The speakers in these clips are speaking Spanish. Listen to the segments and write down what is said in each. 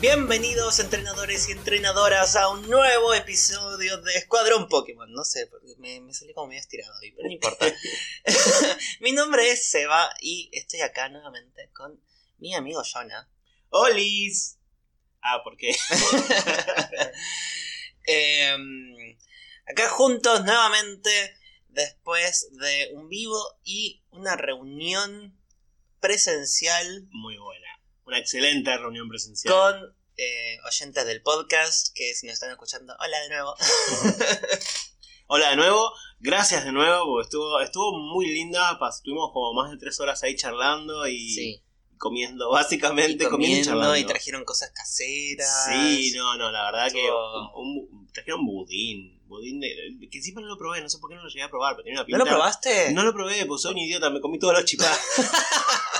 Bienvenidos entrenadores y entrenadoras a un nuevo episodio de Escuadrón Pokémon. No sé, me, me salí como medio estirado hoy, pero no importa. mi nombre es Seba y estoy acá nuevamente con mi amigo Jonah. ¡Olis! Ah, ¿por qué? Em, acá juntos nuevamente después de un vivo y una reunión presencial Muy buena. Una excelente reunión presencial. con eh, oyentes del podcast que si nos están escuchando, hola de nuevo. Hola de nuevo, gracias de nuevo, porque estuvo, estuvo muy linda. Estuvimos como más de tres horas ahí charlando y sí, comiendo, básicamente comiendo y comiendo charlando. y trajeron cosas caseras. Sí, no, no, la verdad que un, un- trajeron budín. Budín de, que encima no lo probé, no sé por qué no lo llegué a probar, pero tenía una ¿No pinta. lo probaste? No lo probé, pues soy un idiota, me comí todos los chipás.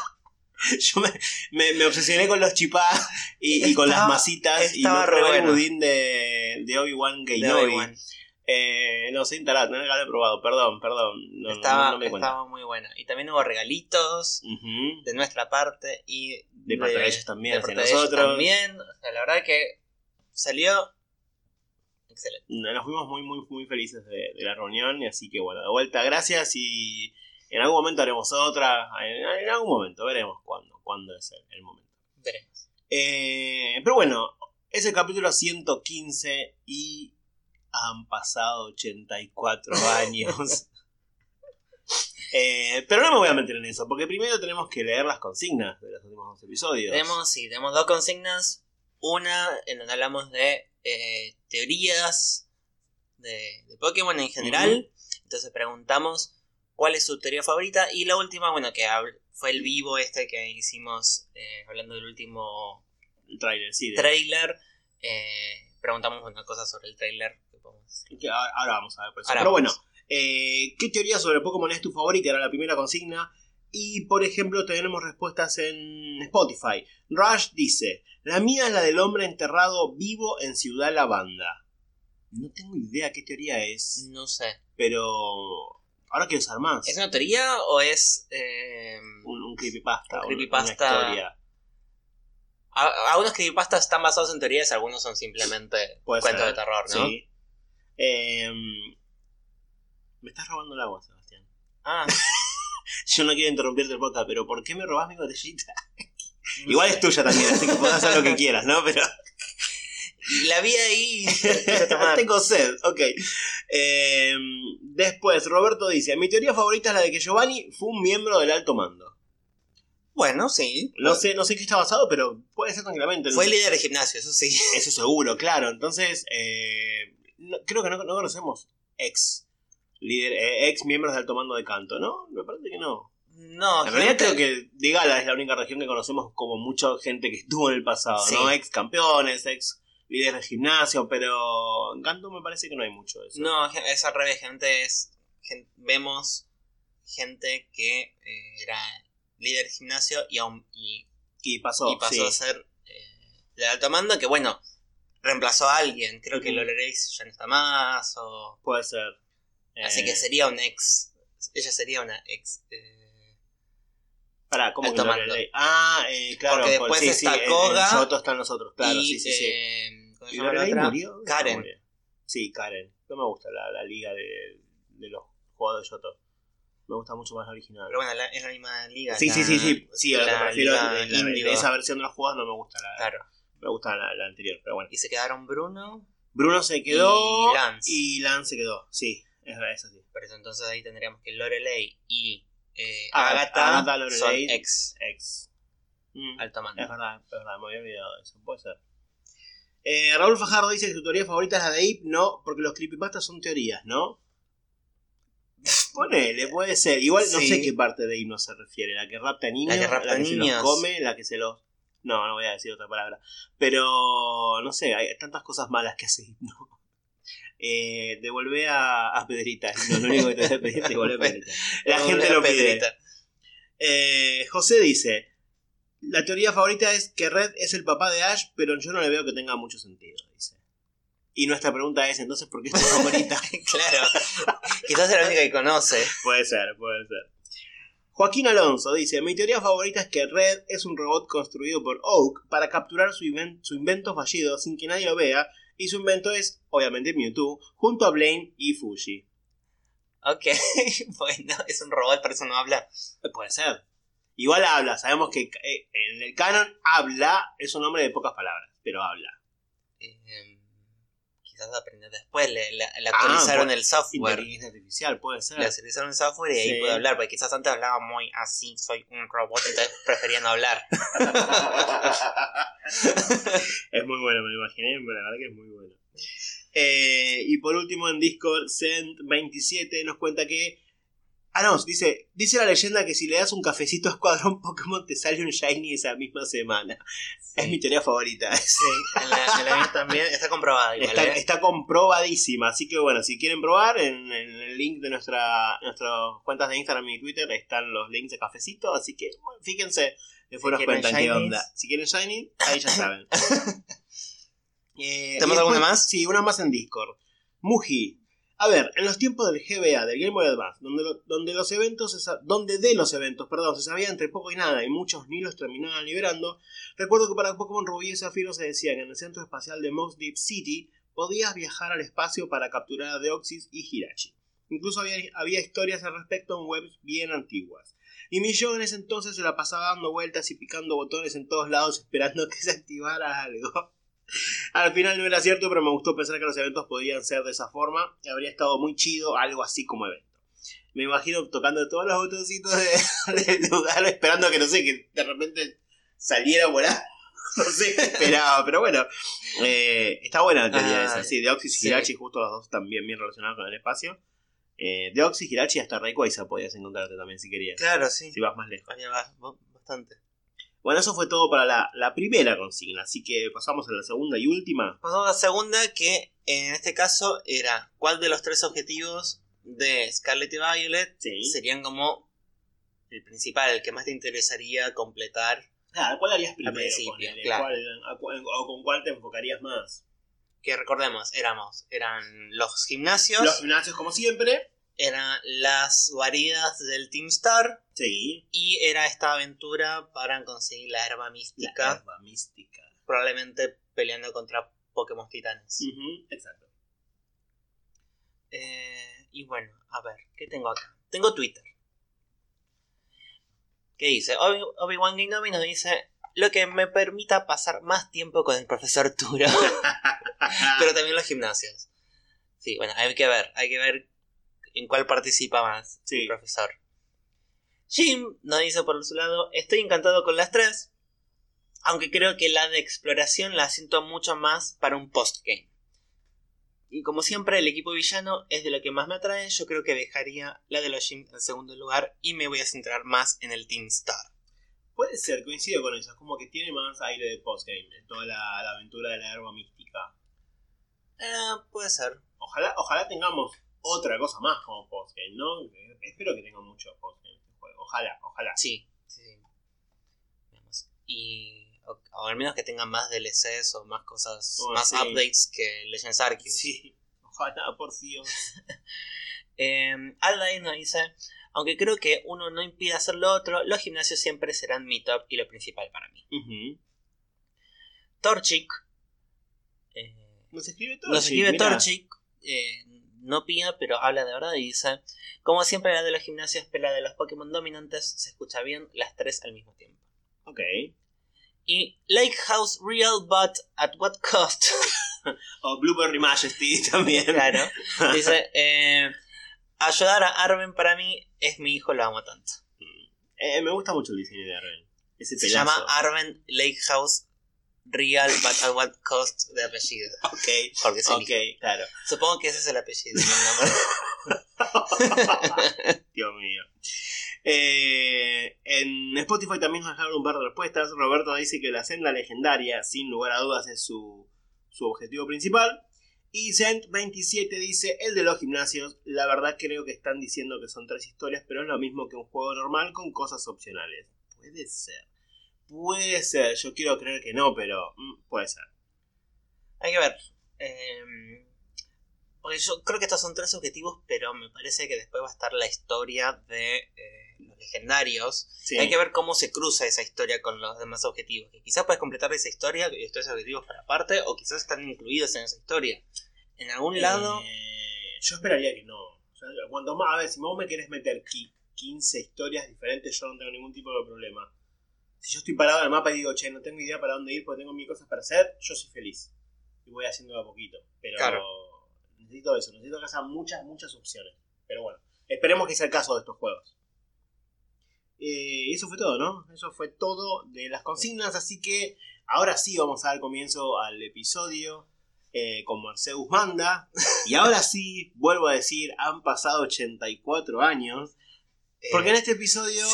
Yo me, me, me obsesioné con los chipás y, y con las masitas y estaba no probé el bueno. budín de, de Obi-Wan De Kenobi. Eh, no, soy tarado, no lo he probado, perdón, perdón. No, no- estaba, no me di cuenta. estaba muy buena. Y también hubo regalitos Ujú. de nuestra parte y De parte de ellos también, de parte de ellos nosotros. también. O sea, la verdad que salió excelente. Nos fuimos muy, muy, muy felices de, de la reunión y así que bueno, de vuelta, gracias y en algún momento haremos otra, en, en algún momento, veremos cuándo, cuándo es el, el momento. Veremos. Eh, pero bueno, es el capítulo 115 y han pasado 84 años. Eh, pero no me voy a meter en eso, porque primero tenemos que leer las consignas de los últimos dos episodios. Tenemos, sí, tenemos dos consignas. Una en donde hablamos de eh, teorías de, de Pokémon en general. Entonces preguntamos cuál es su teoría favorita. Y la última, bueno, que fue el vivo este que hicimos eh, hablando del último El trailer, sí. de- trailer. Eh, preguntamos una cosa sobre el trailer. que podemos decir. que ahora ahora vamos a ver por eso. Ahora Pero vamos. bueno, eh, ¿qué teoría sobre Pokémon es tu favorita? Era la primera consigna. Y por ejemplo, tenemos respuestas en Spotify. Rush dice: La mía es la del hombre enterrado vivo en Ciudad Lavanda. No tengo idea qué teoría es, No sé. pero ahora quiero saber más. ¿Es una teoría o es... eh, Un, un creepypasta. Un creepypasta. Una historia. a- algunos creepypastas están basados en teorías, algunos son simplemente Puede cuentos ser, de terror, ¿no? Sí. Eh, me estás robando el agua, Sebastián. Ah, Yo no quiero interrumpirte el podcast, pero ¿por qué me robás mi botellita? Igual es tuya también, así que podés hacer lo que quieras, ¿no? Pero La vi ahí. tengo sed, ok. Eh, después, Roberto dice, mi teoría favorita es la de que Giovanni fue un miembro del alto mando. bueno, sí. No sé, no sé en qué está basado, pero puede ser tranquilamente. Fue líder de gimnasio, eso sí. Eso seguro, claro. Entonces, eh, no- creo que no, no conocemos ex líder, eh, ex miembros del alto mando de canto, ¿no? Me parece que no. No, En realidad creo que Digala es la única región que conocemos como mucha gente que estuvo en el pasado, Sí. ¿no? Ex campeones, ex líderes de gimnasio, pero en me parece que no hay mucho de eso. No, es al revés, gente es. vemos gente que eh, era líder de gimnasio y, aún- y, Y pasó, y pasó sí. a ser eh, de alto mando, que bueno, reemplazó a alguien. Creo que. Lorex ya no está más, o. Puede ser. Así Eh, que sería un ex. Ella sería una ex. eh, Pará, ¿cómo que? Ah, eh, claro. Porque por- después sí, está sí, Koga En Yoto están los otros, claro, y, sí, sí, sí. eh, ¿cómo se ¿Y llama la Lorelei otra? murió? Karen. Sí, Karen. No me gusta la, la liga de, de los jugadores de Yoto. Me gusta mucho más la original. Pero bueno, la- es la misma liga. Sí, la- sí, sí, sí. Sí, a lo que me refiero en esa versión de los juegos no me gusta la, Claro. me gusta la, la anterior, pero bueno. Y se quedaron Bruno. Bruno se quedó Y Lance. y Lance se quedó. Sí, es verdad, es así. Por eso entonces ahí tendríamos que Lorelei y eh, Agatha, Agatha, son Lorelei. ex Ex. Mm, alto mando. es verdad, es verdad, me había olvidado de eso. Puede ser. Eh, Raúl Fajardo dice que su teoría favorita es la de Ip, no, porque los creepypastas son teorías, ¿no? Ponele, puede ser. Igual no Sí. sé qué parte de no se refiere. La que rapta niños, La que rapta se niños. los come, la que se los. No, no voy a decir otra palabra. Pero no sé, hay tantas cosas malas que hace Hipno. Eh, devolvé a, a Pedrita. No, lo único que te voy a pedir es devolver a Pedrita. La gente lo pide. Eh, José dice: La teoría favorita es que Red es el papá de Ash, pero yo no le veo que tenga mucho sentido. Dice. Y nuestra pregunta es: entonces, ¿por qué es tu favorita? claro. Quizás es la única que conoce. puede ser, puede ser. Joaquín Alonso dice, mi teoría favorita es que Red es un robot construido por Oak para capturar su invento fallido sin que nadie lo vea, y su invento es, obviamente, Mewtwo, junto a Blaine y Fuji. Ok, bueno, es un robot, por eso no habla. Eh, Puede ser. Igual habla, sabemos que eh, en el canon habla es un hombre de pocas palabras, pero habla. Quizás aprendió después, le, le- le actualizaron Ah, el software. Inteligencia artificial, puede ser. Le actualizaron el software y ahí puede hablar, porque quizás antes hablaba muy así, soy un robot, entonces prefería no hablar. es muy bueno, me lo imaginé, pero la verdad que es muy bueno. Eh, y por último en Discord, Send27 nos cuenta que... Ah, no, dice, dice la leyenda que si le das un cafecito a Escuadrón Pokémon te sale un Shiny esa misma semana. Es mi teoría favorita. Sí, en la, en la también está igual, Está, ¿eh? está comprobadísima, así que bueno, si quieren probar, en, en el link de nuestra, nuestras cuentas de Instagram y Twitter están los links de cafecito, así que bueno, fíjense, después nos cuentan qué onda. Si quieren Shiny, ahí ya saben. Eh, ¿Tenemos alguna más? Sí, una más en Discord. Muji. A ver, en los tiempos del GBA, del Game Boy Advance, donde, donde los eventos, donde de los eventos, perdón, se sabía entre poco y nada y muchos ni los terminaban liberando, recuerdo que para Pokémon Rubí y Zafiro se decía que en el centro espacial de Mox Deep City podías viajar al espacio para capturar a Deoxys y Hirachi. Incluso había, había historias al respecto en webs bien antiguas. Y mi yo en ese entonces se la pasaba dando vueltas y picando botones en todos lados esperando que se activara algo. Al final no era cierto, pero me gustó pensar que los eventos podían ser de esa forma y habría estado muy chido algo así como evento. Me imagino tocando todos los botoncitos de, de lugar esperando que no sé, que de repente saliera a volar. No sé qué esperaba, pero bueno. eh, está buena la teoría Ah, esa. Sí, Deoxys y sí. Hirachi, justo los dos también bien relacionados con el espacio. Eh, Deoxys, Hirachi y hasta Rayquaza podías encontrarte también si querías. Claro, sí. Si vas más lejos. Bastante. Bueno, eso fue todo para la, la primera consigna, así que pasamos a la segunda y última. Pasamos a la segunda, que en este caso era cuál de los tres objetivos de Scarlet y Violet Sí. serían como el principal, el que más te interesaría completar. Claro, ¿cuál harías primero? principio, ponele? claro. ¿Cuál- a cuál- ¿O con cuál te enfocarías más? Que recordemos, éramos, eran los gimnasios, Los gimnasios, como siempre. Eran las guaridas del Team Star Sí. y era esta aventura para conseguir la herba La mística, herba mística. probablemente peleando contra Pokémon titanes. Ujú, exacto. Eh, y bueno, a ver, ¿qué tengo acá? Tengo Twitter. ¿Qué dice? Obi- Obi-Wan Kenobi nos dice lo que me permita pasar más tiempo con el profesor Turo, pero también los gimnasios. Sí, bueno, hay que ver, hay que ver en cuál participa más Sí. el profesor. Jim nos dice por su lado, estoy encantado con las tres, aunque creo que la de exploración la siento mucho más para un postgame. Y como siempre, el equipo villano es de lo que más me atrae. Yo creo que dejaría la de los Jim en segundo lugar y me voy a centrar más en el Team Star. Puede ser, coincido con eso. Es como que tiene más aire de postgame. Toda la, la aventura de la herba mística. Eh, puede ser. Ojalá, ojalá tengamos otra cosa más como postgame, ¿no? Espero que tenga mucho postgame este juego. Ojalá, ojalá. Sí, sí, sí. Y. O, o al menos que tengan más DLCs o más cosas, Oh, más sí. updates que Legends Arceus. Sí, ojalá, por Dios. Eh, nos dice, aunque creo que uno no impide hacer lo otro, los gimnasios siempre serán mi top y lo principal para mí. Ujú. Torchic eh, Nos escribe todo. nos escribe Torchic, eh, no pida, pero habla de verdad y dice, como siempre la de los gimnasios, pero la de los Pokémon dominantes se escucha bien las tres al mismo tiempo. Ok. Y Lake House Real, but at what cost? O Blueberry Majesty también. claro. Dice, eh, ayudar a Arven para mí es mi hijo, lo amo tanto. Eh, me gusta mucho el diseño de Arven. Ese Se llama Arven Lake House Real, but at what cost de apellido. Ok. Porque es el Ok, hijo. claro. Supongo que ese es el apellido. Dios mío. Eh, en Spotify también nos dejaron un par de respuestas. Roberto dice que la senda legendaria, sin lugar a dudas, es su, su objetivo principal. Y Cent27 dice, el de los gimnasios, la verdad creo que están diciendo que son tres historias, pero es lo mismo que un juego normal con cosas opcionales. Puede ser. Puede ser, yo quiero creer que no, pero mm, puede ser. Hay que ver. Eh, porque yo creo que estos son tres objetivos, pero me parece que después va a estar la historia de eh, los legendarios, Sí. hay que ver cómo se cruza esa historia con los demás objetivos. Que quizás puedes completar esa historia y estos objetivos para aparte, o quizás están incluidos en esa historia. En algún lado, Eh, yo esperaría que no. O sea, cuanto más, a ver, si vos me querés meter qui- 15 historias diferentes, yo no tengo ningún tipo de problema. Si yo estoy parado en el mapa y digo, che, no tengo idea para dónde ir porque tengo mil cosas para hacer, yo soy feliz. Y voy haciendo a poquito. Pero Claro. necesito eso, necesito que haya muchas, muchas opciones. Pero bueno, esperemos que sea el caso de estos juegos. Eh, y eso fue todo, ¿no? Eso fue todo de las consignas, así que ahora sí vamos a dar comienzo al episodio eh, con Marceus Manda. Y ahora sí, vuelvo a decir, han pasado 84 años. eh, Porque en este episodio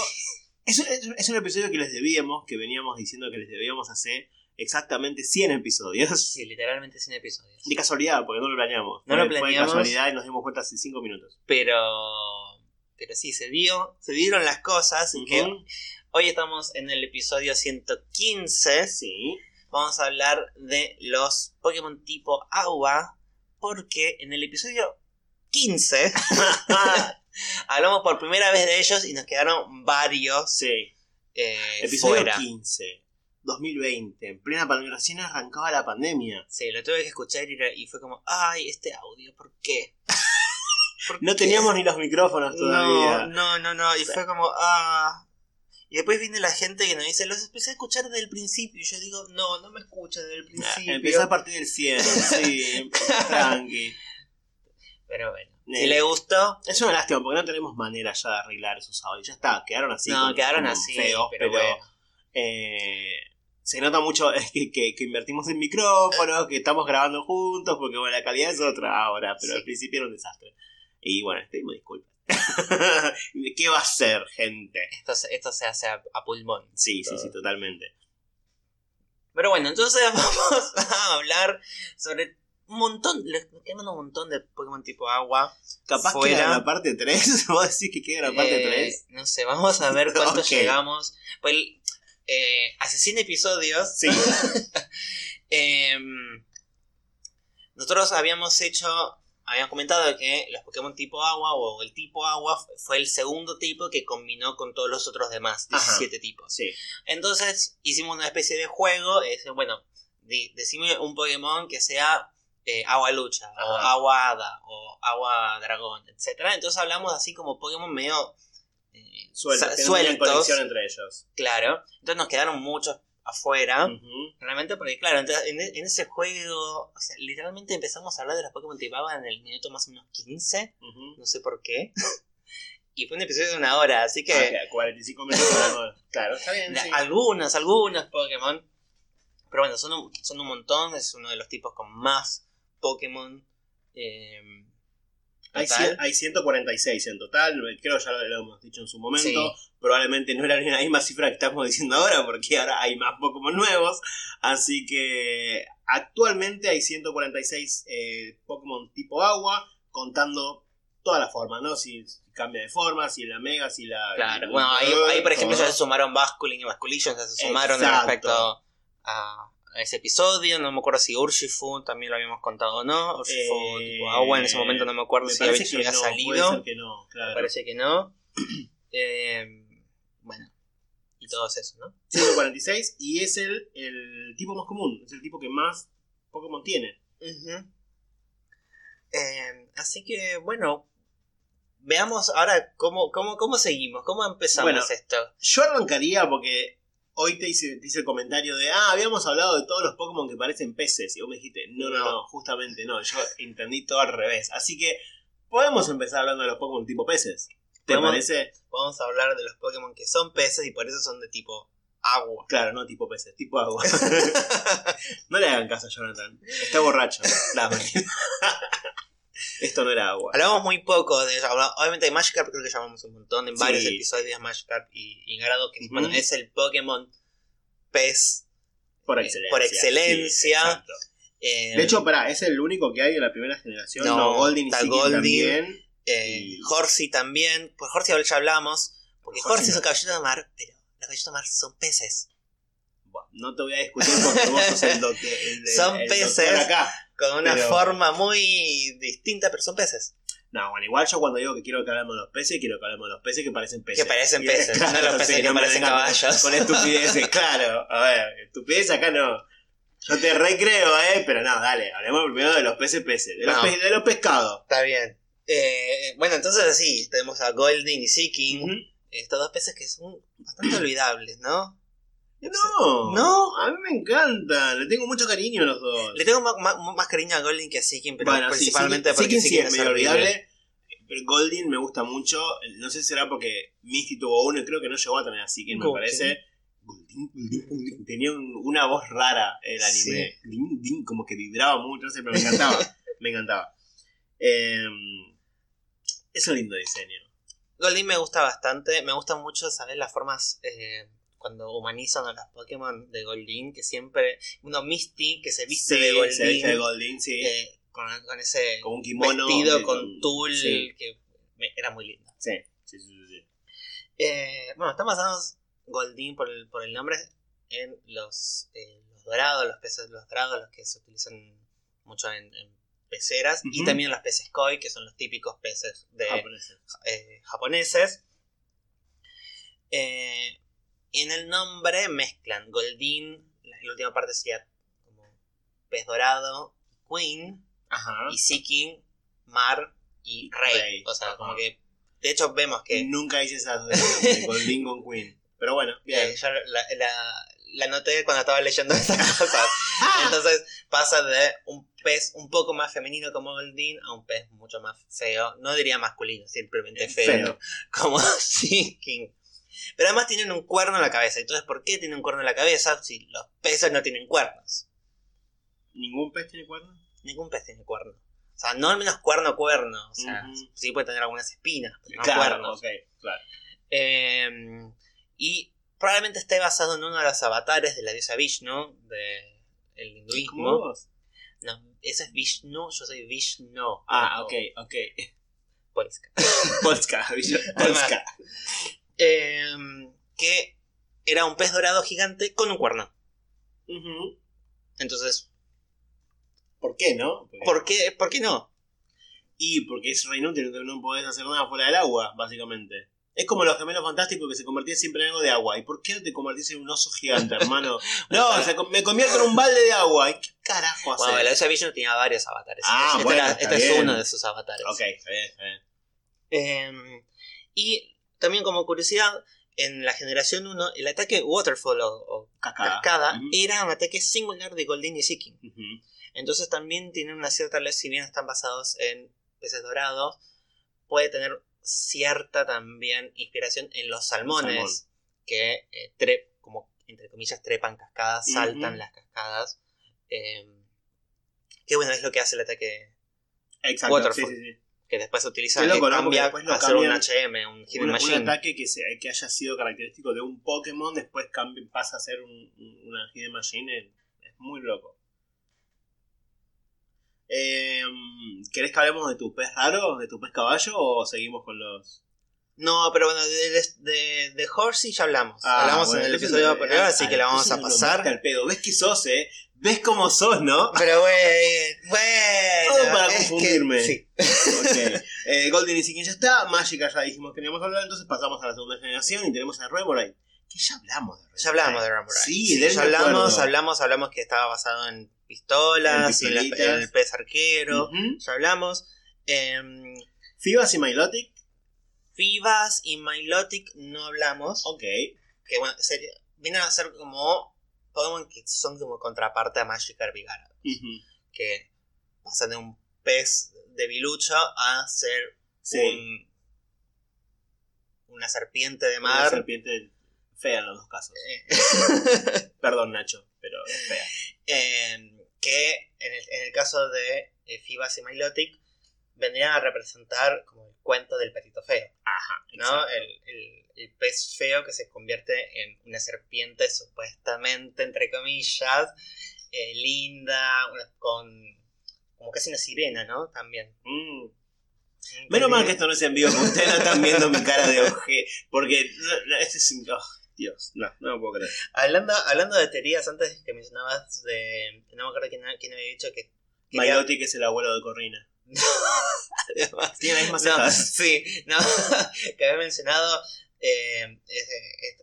es, un- es un- es un episodio que les debíamos, que veníamos diciendo que les debíamos hacer exactamente 100 episodios. sí, literalmente sin episodios. De casualidad, porque no lo planeamos. No Fue- lo Fue de planeamos. casualidad y nos dimos cuenta hace 5 minutos. Pero, pero sí, se dio, se dieron las cosas. que hoy estamos en el episodio 115. Sí. Vamos a hablar de los Pokémon tipo agua. Porque en el episodio 15 hablamos por primera vez de ellos y nos quedaron varios sí. eh, Episodio fuera. 15. 2020. En plena pandemia. Recién arrancaba la pandemia. Sí, lo tuve que escuchar y, fue como, ay, este audio, ¿por qué? ¿Por No qué? teníamos ni los micrófonos todavía. No, no, no, no. Y fue como, ah. Y después viene la gente que nos dice, los empecé a escuchar desde el principio. Y yo digo, no, no me escuchas desde el principio. Empecé a partir del 100. Sí. Tranqui. Pero bueno, Eh. si le gustó, Es una lástima porque no tenemos manera ya de arreglar esos audios. Ya está, quedaron así. no, quedaron así. feos, pero, eh, se nota mucho es que, que- que invertimos en micrófonos, que estamos grabando juntos, porque bueno, la calidad es otra ahora, pero Sí. al principio era un desastre. Y bueno, pedimos disculpas. ¿Qué va a ser, gente? Esto, se- esto se hace a, a pulmón. Sí, sí, sí, totalmente. Pero bueno, entonces vamos a hablar sobre un montón, les un montón de Pokémon tipo agua. Capaz Fuera. que la parte 3, vos decís que queda la parte Eh, 3. No sé, vamos a ver cuántos Ok. llegamos. Pues, eh, hace 100 episodios. Sí. em, nosotros habíamos hecho. Habíamos comentado que los Pokémon tipo agua o el tipo agua fue el segundo tipo que combinó con todos los otros demás, Ajá. 17 tipos. Sí. Entonces hicimos una especie de juego. Es, bueno, decime un Pokémon que sea eh, agua lucha, o agua hada, o agua dragón, etcétera Entonces hablamos así como Pokémon medio eh, Sueltos, que no sueltos, conexión entre ellos. claro. Entonces nos quedaron muchos afuera. Realmente porque, claro, entonces, en, en ese juego, o sea, literalmente empezamos a hablar de los Pokémon tipo agua en el minuto más o menos 15, Ujú. no sé por qué. y fue un episodio de una hora, así que... Ah, 45 minutos. claro, está bien. Sí. Algunos, algunos Pokémon. Pero bueno, son un, son un montón. Es uno de los tipos con más Pokémon. eh, Hay, hay 146 en total, creo ya lo, lo hemos dicho en su momento. Probablemente no era la misma cifra que estamos diciendo ahora, porque ahora hay más Pokémon nuevos. Así que actualmente hay 146 eh, Pokémon tipo agua, contando todas las formas, ¿no? Si cambia de forma, si la Mega, si la. Claro, bueno, ahí, ahí, por ejemplo ya se sumaron Basculin y Basculition, ya se sumaron Exacto. respecto a ese episodio. No me acuerdo si Urshifu también lo habíamos contado o no. Urshifu Eh, tipo agua, en ese momento no me acuerdo Me si había, parece si que había no, puede salido. ser que no, claro. Me parece que no. Eh, bueno, y todos esos, ¿no? 146 y es el, el tipo más común, es el tipo que más Pokémon tiene. Eh, así que, bueno, veamos ahora cómo, cómo, cómo seguimos, cómo empezamos Bueno. esto. Yo arrancaría porque hoy te hice, te hice el comentario de, ah, habíamos hablado de todos los Pokémon que parecen peces. Y vos me dijiste, no, no, No. no, justamente no. Yo entendí todo al revés. Así que podemos empezar hablando de los Pokémon tipo peces. ¿Te Podemos- parece? Vamos a hablar de los Pokémon que son peces y por eso son de tipo agua. Claro, no tipo peces, tipo agua. no le hagan caso a Jonathan. Está borracho. Mentira. Esto no era agua. Hablamos muy poco de eso. Obviamente de Magikarp creo que llamamos un montón en Sí. varios episodios Magikarp y, y Grado, que bueno, es el Pokémon pez. Por Eh, excelencia. por excelencia. Sí, eh, de hecho, pará, es el único que hay de la primera generación. No, No, Goldin y también. eh, y- Horsey también. Pues Horsey ya hablamos. Porque Horsey Horsey es un caballito de mar, pero los caballitos de mar son peces. Bueno, no te voy a discutir porque vos sos el, doc- el- el- Son el peces. doctor acá. Con una Pero- forma muy distinta, pero son peces. No, bueno, igual yo cuando digo que quiero que hablemos de los peces, quiero que hablemos de los peces que parecen peces. Que parecen peces, no los peces que no me parecen vengan caballos. Con estupideces, claro. A ver, estupidez acá no. Yo te recreo, eh, pero no, dale, hablemos primero de los peces peces, de los, pe- de los pescados. Está bien. Eh, bueno, entonces así, tenemos a Golding y Seeking. Ujú. Estos dos peces que son bastante olvidables, ¿no? No, ¿No? a mí me encanta, le tengo mucho cariño a los dos. Le tengo más, más- más cariño a Golding que a Seeking, pero Bueno, sí, principalmente sí, porque sí, sí, es medio olvidable. Pero Golding me gusta mucho. No sé si será porque Misty tuvo uno y creo que no llegó a tener así, que me parece. Golding, Golding, Golding. Tenía un- una voz rara el anime. Como que vibraba mucho, no sé, pero me encantaba. me encantaba. Eh, es un lindo diseño. Golding me gusta bastante. Me gustan mucho, ¿sabes? Las formas eh, cuando humanizan a los Pokémon de Golding, que siempre. Uno Misty que se viste Sí, de Golding. se viste de Golding, sí. eh, con, con ese con un kimono. vestido de- con tul Sí, que me- era muy lindo. sí, sí, sí, sí. Eh, bueno, están basados Goldin por el, por el nombre en los, eh, los dorados, los peces los dorados, los que se utilizan mucho en, en peceras, y también los peces koi, que son los típicos peces de, Japoneses. eh, japoneses. Eh, en el nombre mezclan Goldin, la, la última parte sería como pez dorado, Queen, Ajá. y Seeking, Mar y Rey. Rey, O sea, ajá. como que. De hecho, vemos que. Nunca hice esa de Golding con Queen. Pero bueno, bien. eh, yo la, la, la noté cuando estaba leyendo estas cosas. Entonces pasa de un pez un poco más femenino como Goldin a un pez mucho más feo. No diría masculino, simplemente feo. Feo. Como Seeking. Pero además tienen un cuerno en la cabeza. Entonces, ¿por qué tienen un cuerno en la cabeza si los peces no tienen cuernos? ¿Ningún pez tiene cuernos? Ningún pez tiene cuerno. O sea, no al menos cuerno cuerno. O sea, Ujú. sí puede tener algunas espinas, pero no claro, cuernos. ok, claro. Eh, y probablemente esté basado en uno de los avatares de la diosa Vishnu, del ¿Como hinduismo. vos? No, ese es Vishnu, yo soy Vishnu. Ah, o ok, ok. Polska. Polska, Polska. Eh, que era un pez dorado gigante con un cuerno. Entonces, ¿Por qué, no? Porque- ¿por qué, ¿por qué no? Y porque es re inútil, no podés hacer nada fuera del agua, básicamente. Es como los gemelos fantásticos que se convertían siempre en algo de agua. ¿Y por qué no te convertís en un oso gigante, hermano? no, me convierto en un balde de agua. ¿Y qué carajo haces? Bueno, la diosa Vishnu tenía varios avatares. Ah, este bueno, era- este es uno de sus avatares. Ok, está bien, está bien. Eh, y también como curiosidad, en la generación 1, el ataque Waterfall o, o Cascada. era un ataque singular de Goldin y Seeking. Entonces también tienen una cierta ley, si bien están basados en peces dorados, puede tener cierta también inspiración en los salmones, Salmón. que eh, tre- como entre comillas trepan cascadas, saltan las cascadas. Eh, que bueno, es lo que hace el ataque Exacto, Waterfall. sí, sí, sí. Que después se utiliza que cambia después lo hacer un. HM, un Hidden Un, un Machine. ataque que, se- que haya sido característico de un Pokémon, después cambia- pasa a ser un- un- una Hidden Machine. Es, es muy loco. Eh, ¿Querés que hablemos de tu pez raro, de tu pez caballo, o seguimos con los...? No, pero bueno, de, de, de, Horsey ya hablamos. Ah, hablamos bueno, en el episodio anterior, así que la vamos a pasar. al pedo. ¿Ves que sos, eh? ¿Ves cómo sos, no? Pero güey, bueno. Todo para es que- confundirme. sí. Ok. Eh, Golden y Seeking ya está. Magica ya dijimos que queríamos hablar. Entonces pasamos a la segunda generación y tenemos a Remoraid. Que ya hablamos de Remoraid. Ya hablamos de Ramurai. Sí, de él ya hablamos, hablamos, hablamos que estaba basado en pistolas En y en, la- pistolitas. en el pez arquero. Ya hablamos. Em, Fibas y Milotic. Fivas y Milotic no hablamos. Ok. Que bueno, sería, vienen a ser como Pokémon que son como contraparte a y Gyarados. Ujú. que pasan de un pez de bilucho a ser Sí. un, una serpiente de Una mar. serpiente fea en los dos casos. eh, Perdón, Nacho, pero fea. eh, que en el, en el caso de eh, Fibas y Milotic vendrían a representar como el cuento del perrito feo, Ajá. ¿no? el- el pez feo que se convierte en una serpiente supuestamente, entre comillas, eh, linda, una- con como casi una sirena, ¿no? También. Mm. Menos mal que esto no es en vivo, ustedes no están viendo mi cara de oje. Porque no, no, este es oh, Dios, no, no lo puedo creer. Hablando, hablando de teorías, antes que mencionabas de. No me acuerdo quién, quién había dicho que. quería- Milotic es el abuelo de Corrina. Además, Tiene las mismas no, sí, no, que había mencionado eh,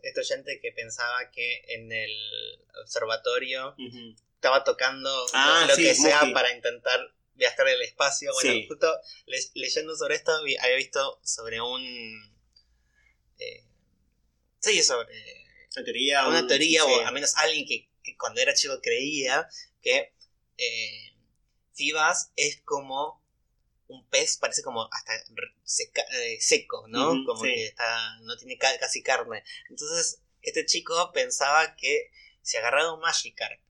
este, oyente que pensaba que en el observatorio estaba tocando Ah, lo sí, que sea para intentar viajar el espacio. Bueno, Sí. justo le- leyendo sobre esto había visto sobre un... eh, sí, sobre Una teoría. una un- teoría, sí. o al menos alguien que, que cuando era chico creía que eh, Fibas es como un pez, parece como hasta seca- eh, seco, ¿no? Como sí. que está no tiene ca- casi carne. Entonces, este chico pensaba que si agarraba un Magikarp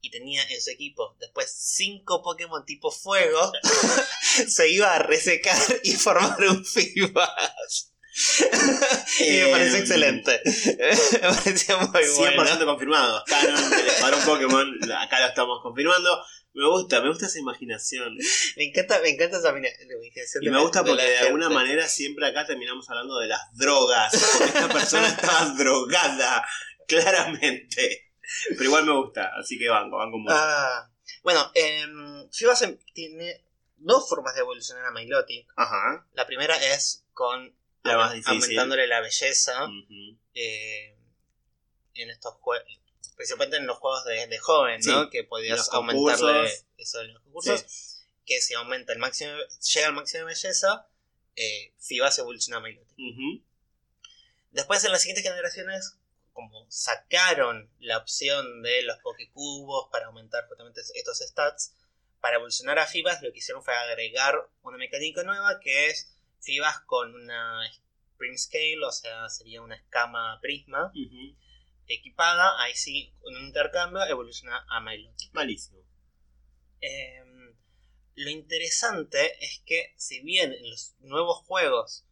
y tenía en su equipo después cinco Pokémon tipo fuego, se iba a resecar y formar un Fibas. y me pareció Em, excelente. me pareció muy 100% bueno. confirmado. Canon, el escuadrón Pokémon, acá lo estamos confirmando. Me gusta, me gusta esa imaginación. Me encanta, me encanta esa imaginación Y me gusta porque de alguna manera siempre acá terminamos hablando de las drogas. Porque esta persona estaba drogada, claramente. Pero igual me gusta, así que banco, banco mucho. Ah, bueno, eh, Fibas tiene dos formas de evolucionar a Milotic. Ajá. La primera es con La más aumentándole la belleza eh, en estos juegos, principalmente en los juegos de, de joven, Sí. ¿no? Que podías aumentarle eso de los concursos. Que si aumenta el máximo, llega al máximo de belleza, eh, Fibas evoluciona a. Después en las siguientes generaciones, como sacaron la opción de los Pokecubos para aumentar justamente estos stats, para evolucionar a Fibas lo que hicieron fue agregar una mecánica nueva que es Fibas con una Prim Scale, o sea, sería una escama prisma Ujú. Equipada, ahí sí, con un intercambio evoluciona a Milotic. Malísimo. Em, lo interesante es que si bien en los nuevos juegos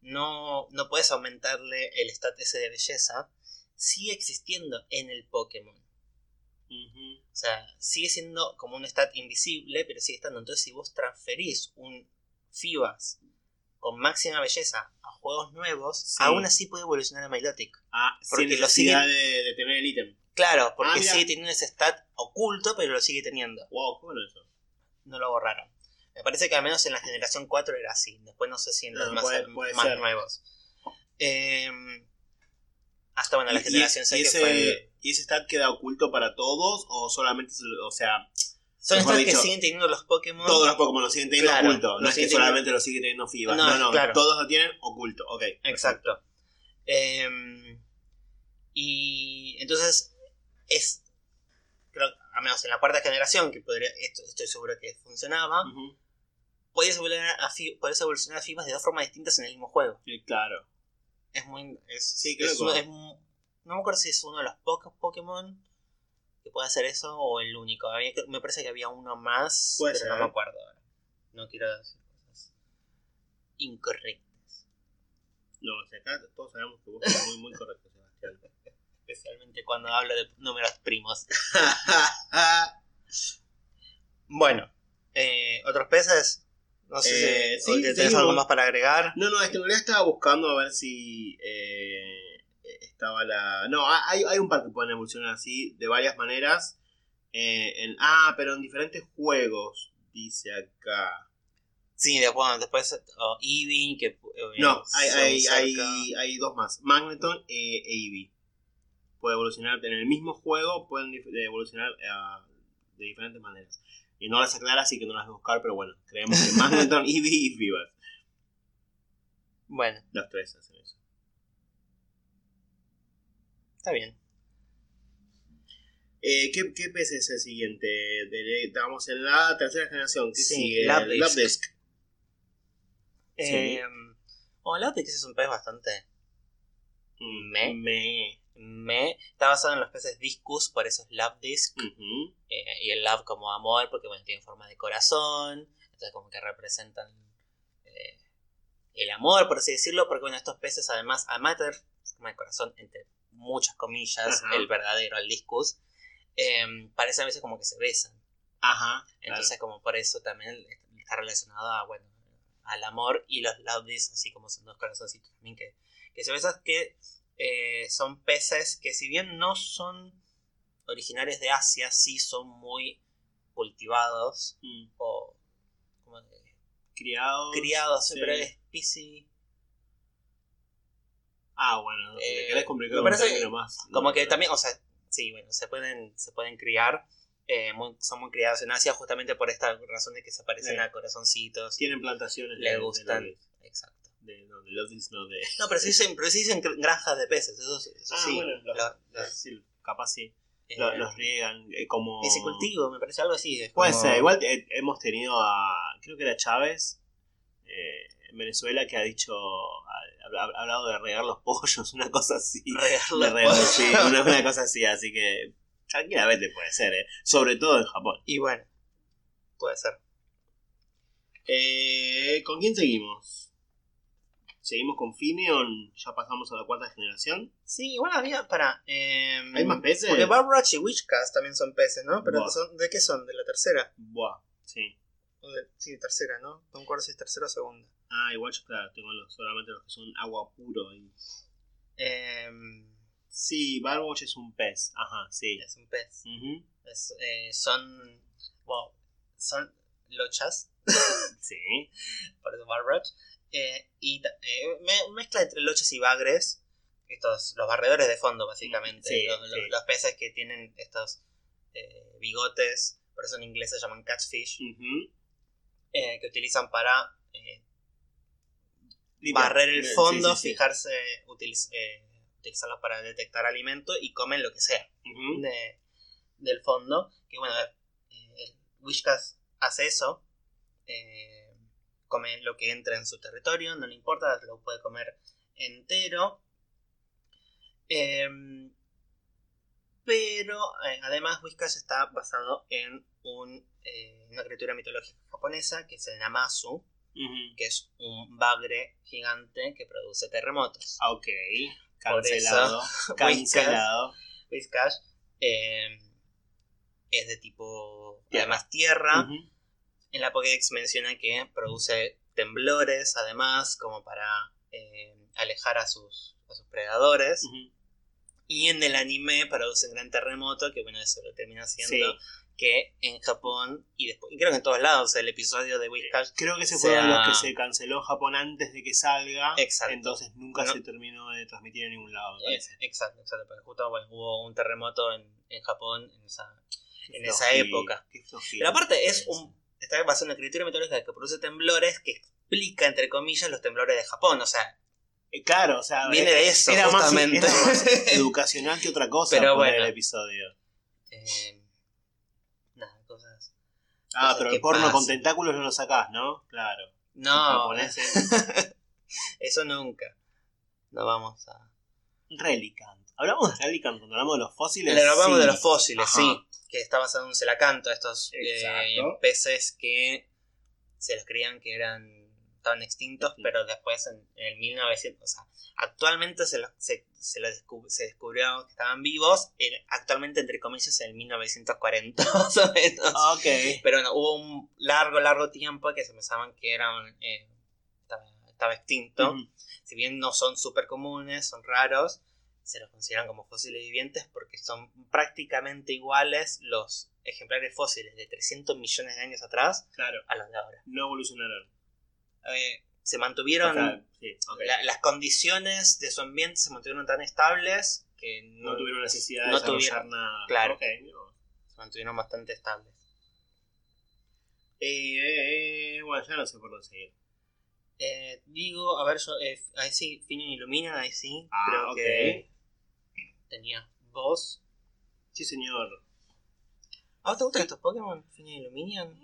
no, no puedes aumentarle el stat ese de belleza, sigue existiendo en el Pokémon. O sea, sigue siendo como un stat invisible, pero sigue estando. Entonces, si vos transferís un Fibas con máxima belleza juegos nuevos, Sí. aún así puede evolucionar a Milotic. Ah, Porque sin lo necesidad de, de tener el ítem. Claro, porque Ah, sigue teniendo ese stat oculto, pero lo sigue teniendo. Wow, qué bueno eso. no lo borraron. Me parece que al menos en la generación 4 era así. Después no sé si en los Ah, más, puede- puede más ser. nuevos. Eh, hasta bueno, la Y- generación y, 6 y que ese, fue ¿Y ese stat queda oculto para todos? ¿O solamente, lo- o sea, Son estas que siguen teniendo los Pokémon. todos los Pokémon lo siguen teniendo Claro, oculto? No es que siguen teniendo- solamente lo sigue teniendo FIBA. No, No, no, claro. todos lo tienen oculto. Ok. Exacto. Eh, y entonces es. Creo, al menos en la cuarta generación, que podría, esto estoy seguro que funcionaba, Ujú. podías evolucionar a, podías evolucionar a fibas de dos formas distintas en el mismo juego. Sí, claro. Es muy. Es, Sí, qué es uno- es no me acuerdo si es uno de los pocos Pokémon que puede hacer eso o el único. Había me parece que había uno más, Puede pero ser. no me acuerdo ahora. No quiero decir cosas incorrectas. No, o sea, acá todos sabemos que vos sos muy, muy correcto, Sebastián. Especialmente cuando hablo de números primos. Bueno, eh, otros peces. No sé Eh, si sí, o que tenés algo más para agregar. No, no, es que en realidad estaba buscando a ver si eh, estaba la... No, hay, hay un par que pueden evolucionar así, de varias maneras. Eh, en, ah, pero en diferentes juegos, dice acá. Sí, de- después o Eevee, que... eh, No, hay, son hay, hay, hay dos más. Magneton e Eevee. Puede evolucionar en el mismo juego, pueden evolucionar eh, de diferentes maneras. Y no las aclara, así que no las voy a buscar, pero bueno, creemos que Magneton, Eevee y Fever. Bueno, Los tres hacen eso. Está bien. Eh, ¿qué, ¿Qué PC es el siguiente? De- estamos en la tercera generación. ¿Qué Sí, sigue? Lapdisk. Lapdisk. Eh, bueno, Lapdix es un pez bastante Me. Me. me. Está basado en los peces Discus, por eso es Lapdisc. Ujú. eh, y el love como amor, porque bueno, tiene forma de corazón. Entonces como que representan eh, el amor, por así decirlo. Porque bueno, estos peces además, amater, forma de corazón, entre muchas comillas, Ajá. el verdadero, el Discus. Eh, parece a veces como que se besan. Ajá. Entonces, como por eso también está relacionado a, bueno, al amor y los loudis, así como son dos corazoncitos también que, que se besan, que eh, son peces que si bien no son originarios de Asia, sí son muy cultivados Mm. o como Criados. criados, sí. pero es. Ah, bueno, Eh, me querés complicar me parece más. Como No, que no. también, o sea, sí, bueno, se pueden, se pueden criar. eh, muy- son muy criados en Asia justamente por esta razón de que se parecen Sí. a corazoncitos. Tienen plantaciones Le de- de gustan. Lolis. Exacto. De, no, de no de. No, pero sí dicen, pero sí dicen gr- granjas de peces, eso, eso Ah, sí. bueno, los- Lo- los- lo- sí, capaz sí. eh, Lo- los riegan eh, como. Piscicultivo, me parece algo así. Puede como- ser, igual eh, hemos tenido a. Creo que era Chávez. En Venezuela que ha dicho. Ha, ha- ha hablado de regar los pollos, una cosa así. regar, sí, una, una cosa así, así que. Tranquilamente puede ser, ¿eh? Sobre todo en Japón. Y bueno, puede ser. Eh, ¿Con quién seguimos? ¿Seguimos con Fineon? ¿Ya pasamos a la cuarta generación? Sí, igual había, para... Eh, ¿Hay más peces? Porque Barbrach y Witchcast también son peces, ¿no? Pero Buah. son, ¿de qué son? ¿De la tercera? Buah, sí. De- sí, tercera, ¿no? No me acuerdo si es tercera o segunda. Ah, igual yo, claro, tengo los, solamente los que son agua puro. y- Eh, Sí, Barwatch es un pez. Ajá, sí. es un pez. Es, eh, son... Wow, son lochas, Sí. por eso Barbrach. Eh, y eh, me- mezcla entre lochas y bagres. Estos, los barredores de fondo, básicamente. Sí, los, los- sí. los peces que tienen estos eh, bigotes, por eso en inglés se llaman catfish. Eh, que utilizan para eh, Limpiar. barrer el fondo, sí, sí. fijarse, utiliz- eh, utilizarlos para detectar alimento y comen lo que sea de- del fondo. Que bueno, eh, Wishcast hace eso. eh, come lo que entra en su territorio, no le importa, lo puede comer entero. Em, pero eh, además Whiskas está basado en un, eh, una criatura mitológica japonesa que es el Namazu, Que es un bagre gigante que produce terremotos. Ah, Ok. Cancelado. Cancelado. Whiskas eh, es de tipo, Tierra. además, tierra. En la Pokédex menciona que produce temblores, además, como para eh, alejar a sus, a sus predadores. Y en el anime produce un gran terremoto, que bueno, eso lo termina siendo Sí. Que en Japón y después, y creo que en todos lados, el episodio de Whiskas Creo que ese fue uno de los que se canceló Japón antes de que salga. Exacto. Entonces nunca No. se terminó de transmitir en ningún lado, me Eh, parece. exacto, exacto, porque justo bueno, hubo un terremoto en, en Japón en esa, Qué en esa época. Pero aparte es un. Está basado en una criatura mitológica que produce temblores que explica, entre comillas, los temblores de Japón. O sea, Eh, Claro, o sea, viene eh, de eso, era más, justamente. era más educacional que otra cosa Pero por bueno. el episodio. Eh. Ah, pero el porno pasan. con tentáculos no lo sacás, ¿no? Claro. No, eso nunca. No vamos a. Relicant. ¿Hablamos de Relicant cuando hablamos de los fósiles? Le hablamos Sí. de los fósiles, Ajá. sí. Que está basado en un celacanto, estos eh, peces que se los creían que eran estaban extintos, pero después en, en el 1900, o sea, actualmente se, los- se, se, los se descubrió que estaban vivos, en- actualmente entre comillas en el 1940 más o menos. Ah. Pero no, hubo un largo, largo tiempo que se pensaban que eran, eh, estaba, estaba extinto. Si bien no son súper comunes, son raros, se los consideran como fósiles vivientes porque son prácticamente iguales los ejemplares fósiles de 300 millones de años atrás Claro. a los de ahora. No evolucionaron. Eh, se mantuvieron, O sea, sí, ok. la- las condiciones de su ambiente se mantuvieron tan estables que no, no, tuvieron necesidad de no tuvieron, nada. claro. No. se mantuvieron bastante estables. Eh, eh, bueno, ya no sé por dónde seguir. Eh, digo, a ver, yo, eh, ahí sí, Finion Illuminan, ahí sí, Ah, creo que tenía voz. Sí, señor. ¿A vos te gustan estos Pokémon, Finion Illuminan?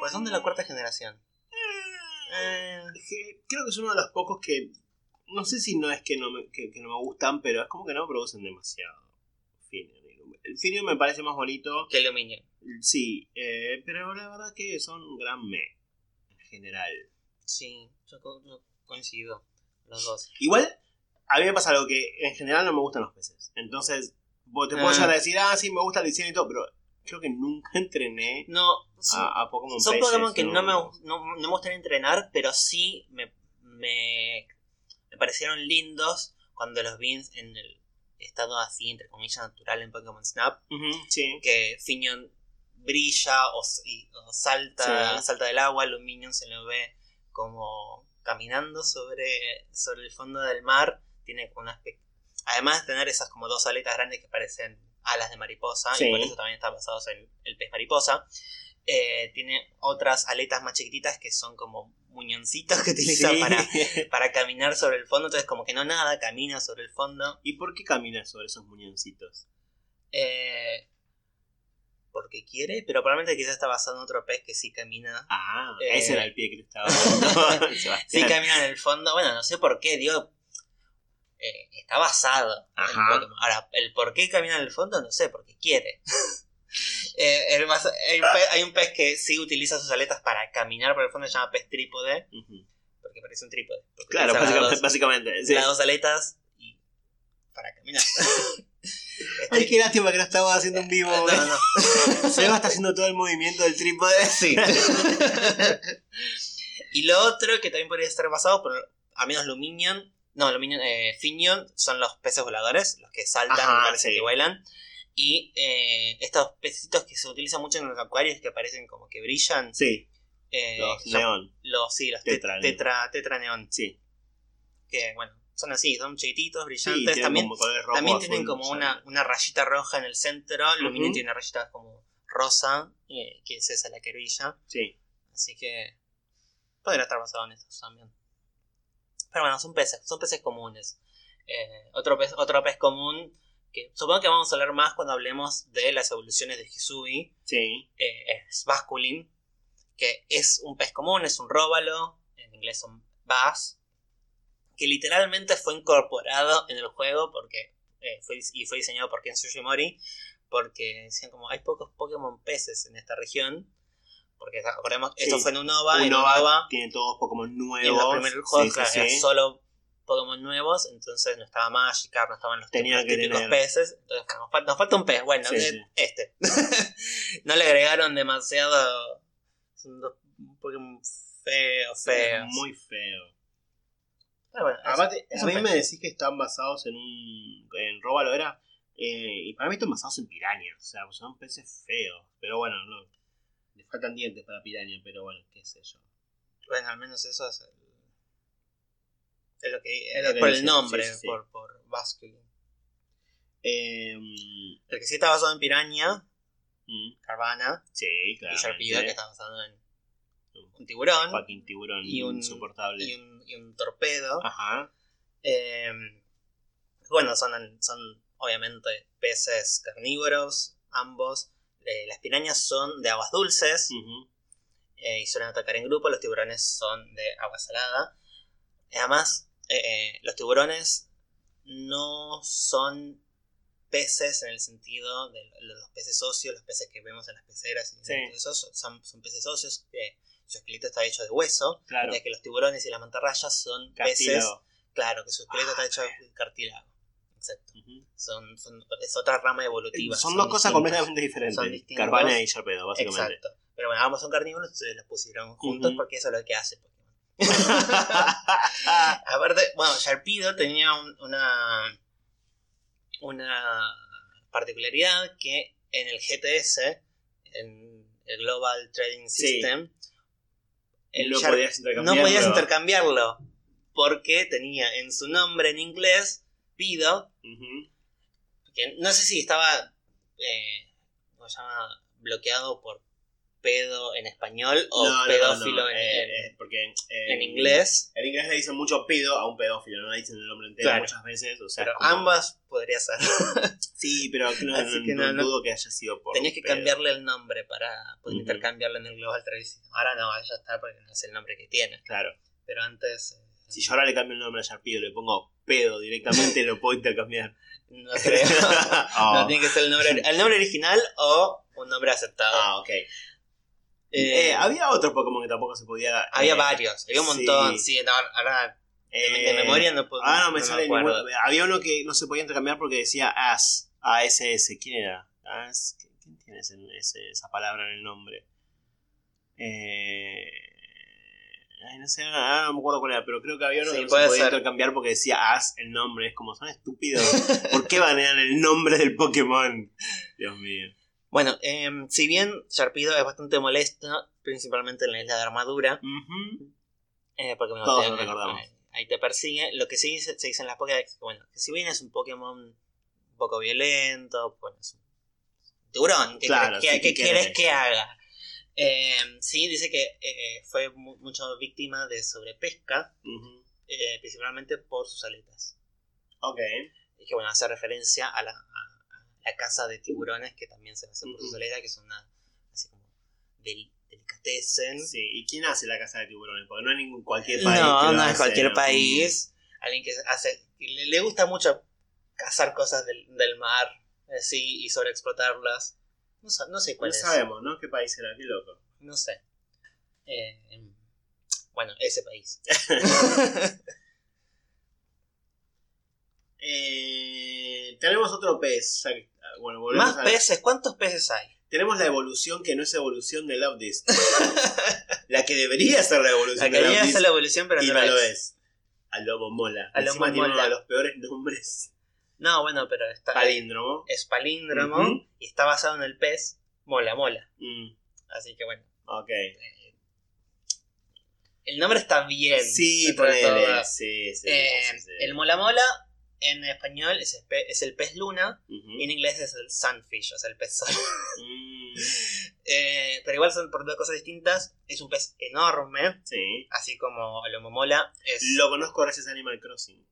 Pues son de la cuarta generación. Eh, Creo que es uno de los pocos que. No sé si no es que no me, que, que no me gustan, pero es como que no producen demasiado. Finion. El Finion me parece más bonito. que Illuminan. Sí, eh, pero la verdad que son un gran me. En general. Sí, yo, yo coincido. Los dos. Igual, a mí me pasa algo que en general no me gustan los peces. Entonces, te puedo Ah. llegar a decir, ah, sí, me gusta el diseño y todo, pero creo que nunca entrené No, son, a, a Pokémon son peces, Pokémon que no, me, no, no me gustaría entrenar, pero sí me, me, me parecieron lindos cuando los vi en el estado así, entre comillas, natural en Pokémon Snap. Ujú, sí. Que Finion brilla o, y- o salta, Sí. salta del agua, Luminion se lo ve como caminando sobre, sobre el fondo del mar. Tiene una espe- Además de tener esas como dos aletas grandes que parecen alas de mariposa, Sí. y por eso también está basado en el pez mariposa. Eh, tiene otras aletas más chiquititas que son como muñoncitos que utiliza Sí. para, para caminar sobre el fondo. Entonces, como que no nada, camina sobre el fondo. ¿Y por qué camina sobre esos muñoncitos? Eh, porque quiere, pero probablemente quizás está basado en otro pez que sí camina. Ah, Eh. ese era el pie que le estaba dando. Sí camina en el fondo. Bueno, no sé por qué, digo. eh, está basado en. Ahora, el por qué camina en el fondo, no sé, porque quiere. Eh, el hay, un pez, hay un pez que sí utiliza sus aletas para caminar por el fondo, se llama pez trípode, porque parece un trípode. Claro, las básicamente, dos- básicamente, sí. las dos aletas y para caminar. Ay, qué lástima que no estamos haciendo un vivo. no, no. Seba está haciendo todo el movimiento del trípode. Sí. y lo otro que también podría estar basado, pero a menos Luminion, no, Luminion, eh, Finion son los peces voladores, los que saltan, Ajá, me parece sí. que vuelan. Y eh, estos pececitos que se utilizan mucho en los acuarios que parecen como que brillan. Sí, eh, los neón. los- sí, los Tetra, tetra, tetra, tetra neón. Sí. Que bueno, son así, son chiquititos, brillantes. también también tienen como una, una rayita roja en el centro. Luminion Ujú. tiene una rayita como rosa, eh, que es esa la que brilla. Sí. Así que podría estar basado en estos también. Pero bueno, son peces, son peces comunes. Eh, otro, pez, otro pez común que supongo que vamos a hablar más cuando hablemos de las evoluciones de Hisubi Sí. eh, es Basculin, que es un pez común, es un róbalo, en inglés son bass, que literalmente fue incorporado en el juego porque eh, fue, y fue diseñado por Ken Sugimori, porque decían como hay pocos Pokémon peces en esta región, porque acordemos, esto fue en Unova, en Unova Unova, tiene todos Pokémon en nuevos. los primeros juegos Sí, sí, claro, solo Pokémon nuevos, entonces no estaba Magikarp, no estaban los Tenían que típicos tener. peces, entonces nos falta, nos falta un pez, bueno, Sí, eh, sí. este. no le agregaron demasiado, son dos Pokémon feos, feos. Muy feo. Pero bueno, Aparte, a mí me decís que están basados en un. en Róbalo era. eh, y para mí están basados en pirañas. O sea, son peces feos. Pero bueno, no. Le faltan dientes para piraña, pero bueno, qué sé yo. Bueno, al menos eso es, es lo que Es es, lo que por el nombre, sí, sí, sí. por, por Basculin. Eh, El que sí está basado en Piraña, mm, Carvana, sí, claro. y Sharpedo, que está basado en un tiburón Fucking tiburón y un, insoportable. y un, y un torpedo. Ajá. Eh, bueno, son, son obviamente peces carnívoros, ambos. Eh, las pirañas son de aguas dulces eh, y suelen atacar en grupo. Los tiburones son de agua salada. Además, eh, los tiburones no son peces en el sentido de los peces óseos, los peces que vemos en las peceras y Sí. son, son peces óseos que su esqueleto está hecho de hueso, Claro. mientras que los tiburones y las mantarrayas son peces. Claro, que su esqueleto Ah, está hecho de cartílago. Exacto. Son, son- es otra rama evolutiva. Son, dos cosas completamente diferentes. Son distintos. Carvana y Sharpedo, básicamente. Exacto. Pero bueno, ambos son carnívoros, entonces los pusieron juntos porque eso es lo que hace Pokémon. Aparte, bueno, Sharpedo tenía un- una, una particularidad que en el GTS, en el Global Trading Sí. System, el no podías no intercambiarlo. podías intercambiarlo porque tenía en su nombre en inglés Pido, que no sé si estaba eh, ¿cómo se llama? bloqueado por pedo en español o No, pedófilo no, en, eh, en- eh, porque eh, en inglés. En inglés le dicen mucho pedo a un pedófilo, no le dicen el nombre entero Claro. muchas veces. O sea, Pero como- ambas podría ser. Sí, pero no, dudo que haya sido por. Tenías que pedo. cambiarle el nombre para poder Ujú. intercambiarlo en el Global System. Ahora no, ya está porque no es el nombre que tiene. Claro. Pero antes. eh, Si yo ahora le cambio el nombre a Sharpedo y le pongo pedo directamente, lo puedo intercambiar. No creo. Oh. No tiene que ser el nombre, el nombre original o un nombre aceptado. Ah, ok. Eh, Eh, había otro Pokémon que tampoco se podía. había eh, varios, había un sí. montón. Sí, no, ahora de, de eh, memoria no puedo. Ah, no me no sale ningún- Había uno que no se podía intercambiar porque decía AS. ASS. ¿Quién era? As. ¿Quién tiene ese- esa palabra en el nombre? Eh. Ay, no sé, ahora no me acuerdo cuál era, pero creo que había uno Sí, que no se podía intercambiar porque decía As el nombre. Es como, son estúpidos. ¿Por qué banean el nombre del Pokémon? Dios mío. Bueno, em, si bien Sharpido es bastante molesto, principalmente en la isla de armadura, eh, porque bueno, Todos te- lo recordamos. eh, ahí te persigue, lo que sí se, se dice en las Pokédex, que bueno, que si bien es un Pokémon un poco violento, bueno, es un tiburón, ¿qué, Claro, querés- sí, qué- ¿qué qué querés querés? que haga? Em, sí, dice que eh, fue mu- mucho víctima de sobrepesca, eh, principalmente por sus aletas. Ok. Y que bueno, hace referencia a la, a la caza de tiburones que también se hace por Ujú. sus aletas, que son una, así como del, delicatessen. Sí, ¿y quién hace la casa de tiburones? Porque no es ningún cualquier país. No, no es cualquier país. Alguien que hace. le, le gusta mucho cazar cosas del, del mar, así, y sobreexplotarlas. No, no sé No cuál es. sabemos, ¿no? ¿Qué país era? Qué loco. No sé. Eh, bueno, ese país. Eh, tenemos otro pez. bueno, Más a- peces, ¿cuántos peces hay? Tenemos la evolución que no es evolución de Love Disc. la que debería ser la evolución La de que Love debería ser la evolución, pero y no, no lo es. A Lobo Mola. A Lobo uno de los peores nombres. No, bueno, pero está. Palíndromo. Es palíndromo y está basado en el pez Mola Mola. Mm, Así que bueno. ok. el nombre está bien. Sí, ponele. sí, Eh, sí, sí. El mola mola en español es el, pe- es el pez luna y en inglés es el sunfish, o sea, el pez sol. Mm, Eh, pero igual son por dos cosas distintas. Es un pez enorme, sí. así como el momola es. Lo conozco gracias a Animal Crossing.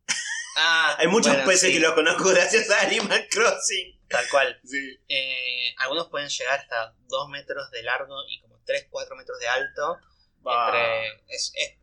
Ah, Hay muchos bueno, peces sí, que los conozco gracias a Animal Crossing. Tal cual. Sí. Eh, algunos pueden llegar hasta 2 metros de largo y como 3, 4 metros de alto. Entre, es, es-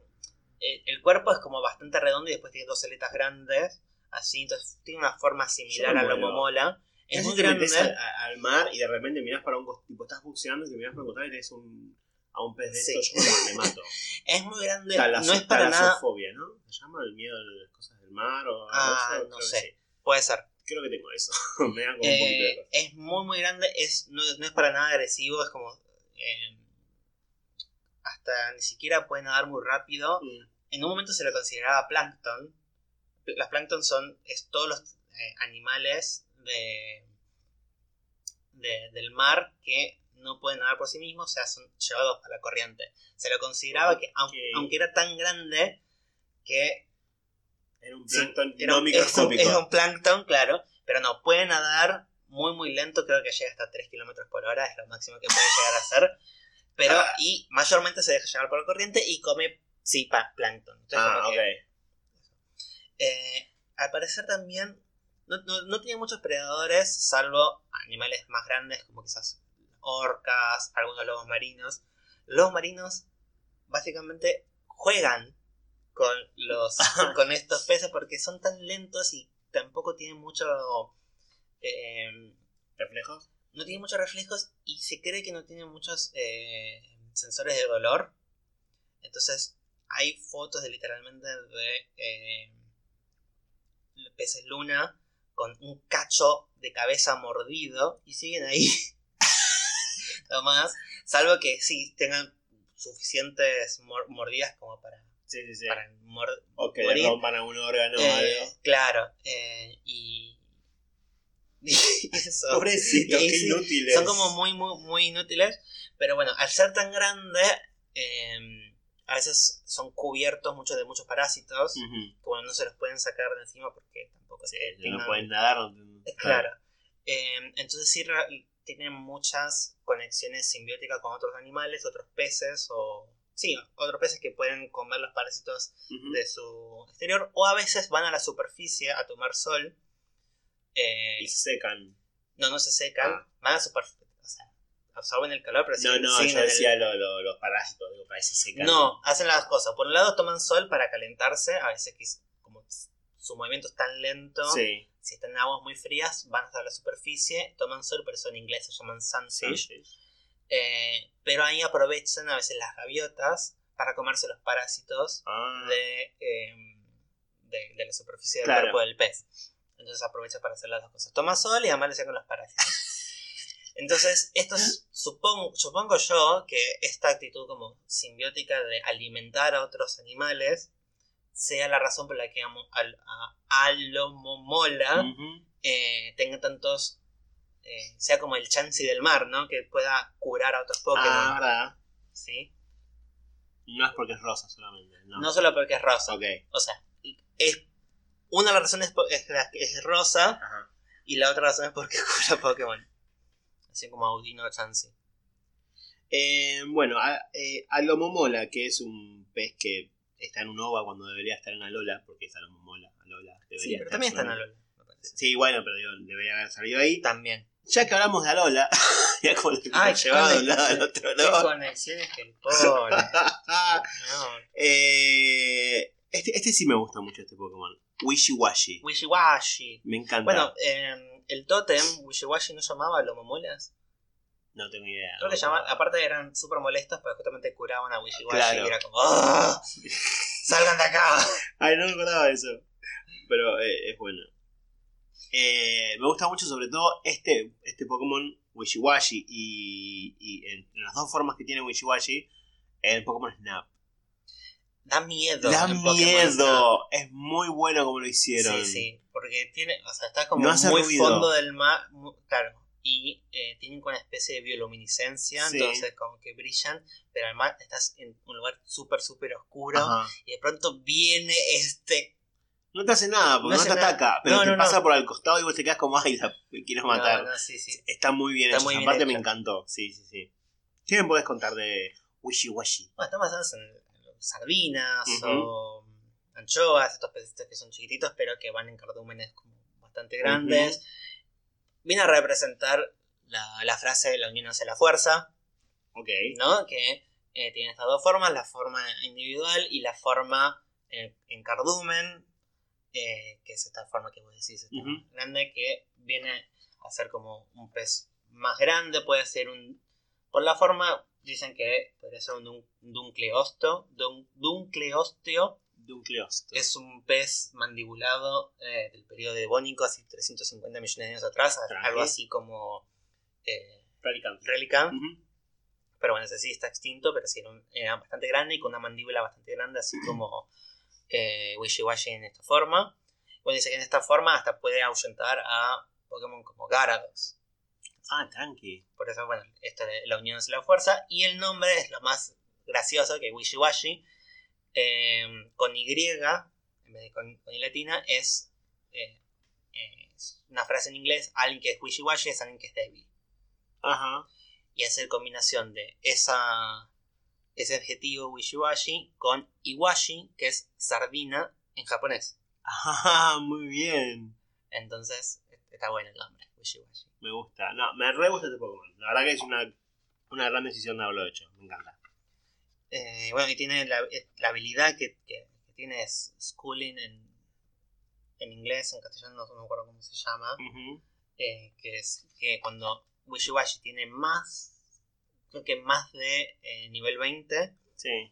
eh, el cuerpo es como bastante redondo y después tiene dos aletas grandes. Así, entonces tiene una forma similar a la momola. Es muy grande. al, mar y de repente mirás para un tipo estás buceando y te mirás para un costado y tenés un, a un pez de Sí. estos, yo me mato. Es muy grande. Talazo- no es para nada. ¿no? ¿Se llama el miedo a las cosas del mar o Ah, no sé. sí. Puede ser. Creo que tengo eso. me como un poquito de Eh, es muy, muy grande. Es, no, no es para nada agresivo. Es como. eh, hasta ni siquiera puede nadar muy rápido. Mm. En un momento se lo consideraba plancton. Las plancton son es todos los eh, animales de, de- del mar que no pueden nadar por sí mismos, o sea, son llevados a la corriente. Se lo consideraba que, aun- Ok. aunque era tan grande, que Era un Sí, plancton no un- es, un, microscópico. es un plancton, claro, pero no, puede nadar muy, muy lento, creo que llega hasta 3 kilómetros por hora, es lo máximo que puede llegar a hacer. Pero, Ah. y mayormente se deja llevar por la corriente y come, sí, plancton. Entonces, Ah, ok. que, eh, al parecer también no, no- no tiene muchos predadores, salvo animales más grandes como quizás orcas, algunos lobos marinos. Los marinos básicamente juegan con los con estos peces porque son tan lentos y tampoco tienen mucho eh, ¿Reflejos? no tienen muchos reflejos y se cree que no tienen muchos eh, sensores de dolor. Entonces hay fotos de literalmente de eh, peces luna con un cacho de cabeza mordido y siguen ahí. Nada más, salvo que sí tengan suficientes mor- mordidas como para, Sí, sí, sí. para mor- o que le morir. rompan algún órgano o Eh, algo. Claro, eh, y, y eso. Pobrecitos, y qué inútiles. Son como muy, muy, muy inútiles. Pero bueno, al ser tan grande, eh, a veces son cubiertos muchos de muchos parásitos. Ujú. Que bueno, no se los pueden sacar de encima porque tampoco Sí, se no pueden nadar. Es claro. Eh, entonces sí tienen muchas conexiones simbióticas con otros animales, otros peces o... Sí, otros peces que pueden comer los parásitos de su exterior o a veces van a la superficie a tomar sol. Eh, Y se secan. no, no se secan, Ah. van a la superficie, o sea, absorben el calor, pero No, no, yo el- decía lo- lo- los parásitos, digo, secan. No, hacen las cosas. Por un lado toman sol para calentarse, a veces que como su movimiento es tan lento, Sí. si están en aguas muy frías, van hasta la superficie, toman sol, por eso en inglés se llaman sunfish. Eh, pero ahí aprovechan a veces las gaviotas para comerse los parásitos Ah, de, eh, de, de la superficie del Claro. cuerpo del pez. Entonces aprovecha para hacer las dos cosas. Toma sol y además le saca los parásitos. Entonces, esto es- supongo, supongo yo que esta actitud como simbiótica de alimentar a otros animales sea la razón por la que amo- al- a Alomomola ujú. eh, tenga tantos eh, sea como el Chansey del mar, ¿no? Que pueda curar a otros Pokémon. Ah, verdad. ¿sí? No es porque es rosa solamente. No. No solo porque es rosa. Ok. O sea, es una de las razones es, la- es rosa Ajá. y la otra razón es porque cura Pokémon. Así como Audino Chansey. Eh, bueno, a, eh, Alomomola, que es un pez que está en un ova cuando debería estar en Alola, porque es Alomomola. Alola debería Sí, pero estar también está en Alola. Sí, bueno, pero digo, debería haber salido ahí. También. Ya que hablamos de Alola, ya como lo Ay, llevado de un qué lado al otro, Qué ¿no? conexiones que el pobre. No. Eh, este, este sí me gusta mucho, este Pokémon. Wishy Washy. Wishiwashi. Me encanta. Bueno, eh, el Totem, Wishiwashi, ¿no llamaba Lomomolas? no tengo idea. Creo que llamaban, aparte eran súper molestos, pero justamente curaban a Wishiwashi Claro. y era como ¡Ah! ¡Salgan de acá! Ay, no me acordaba de eso. Pero eh, es bueno. Eh, me gusta mucho sobre todo este, este Pokémon Wishiwashi y, y en, en las dos formas que tiene Wishiwashi, el Pokémon Snap. Da miedo. Da miedo. Es muy bueno como lo hicieron. Sí, sí, porque tiene, o sea, está como No muy ruido. fondo del mar, mu- claro, y eh, tienen como una especie de bioluminiscencia, Sí. entonces como que brillan, pero además estás en un lugar súper, súper oscuro, Ajá. y de pronto viene este... No te hace nada porque No no, te nada. ataca, pero No, te no, pasa por al costado y vos te quedas como, ay, la quiero matar. Sí, sí. Está muy bien Está muy bien Aparte me encantó. Sí, sí, sí. ¿Qué me podés contar de Wishiwashi? Bueno, están basados en, sardinas o anchoas, estos pecitos que son chiquititos, pero que van en cardúmenes como bastante grandes. Viene a representar la, la frase la unión hace la fuerza, Ok. ¿no? Que eh, tiene estas dos formas, la forma individual y la forma eh, en cardumen, eh, que es esta forma que vos decís, esta Ujú. grande, que viene a ser como un pez más grande, puede ser un... Por la forma, dicen que podría ser un dun- duncleosto, dun- duncleosteo, Duncleosto. es un pez mandibulado eh, del periodo devónico, hace 350 millones de años atrás, Tranqui. algo así como eh. Relican, Ujú. pero bueno, ese sí está extinto, pero sí era, un- era bastante grande y con una mandíbula bastante grande, así como eh, Wishiwashi en esta forma. Bueno, dice que en esta forma hasta puede ahuyentar a Pokémon como Gyarados. Ah, tranqui. Por eso, bueno, esto de la unión es la fuerza. Y el nombre es lo más gracioso que Wishiwashi. eh, con Y, en vez de con, con I latina, es, eh, es una frase en inglés. Alguien que es Wishiwashi es alguien que es débil. Ajá. Y es el combinación de esa, ese adjetivo Wishiwashi con Iwashi, que es sardina en japonés. Ah, muy bien. Entonces, está bueno el nombre, Wishiwashi. Me gusta. No, me re gusta este Pokémon. La verdad que es una, una gran decisión de haberlo hecho. Me encanta. Eh, bueno, y tiene la, la habilidad que, que- que tiene es schooling en, en inglés, en castellano no, no me acuerdo cómo se llama, eh, que es que cuando Wishiwashi tiene más, creo que más de eh, nivel 20 Sí.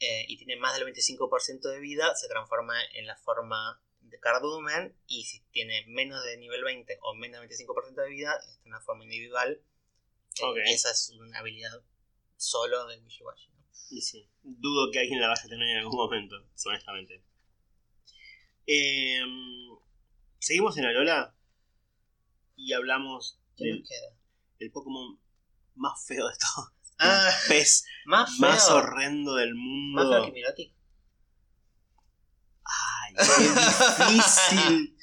eh, y tiene más del 25% de vida, se transforma en la forma de cardumen y si tiene menos de nivel 20 o menos del 25% de vida, está en la forma individual. Eh, Ok. y esa es una habilidad solo de Wishiwashi. ¿no? Y sí. Dudo que alguien la vaya a tener en algún momento, honestamente. Em, Seguimos en Alola y hablamos ¿Qué del el Pokémon más feo de todos. Ah, pez más feo. más horrendo del mundo. Más feo que Mirotic. Qué difícil.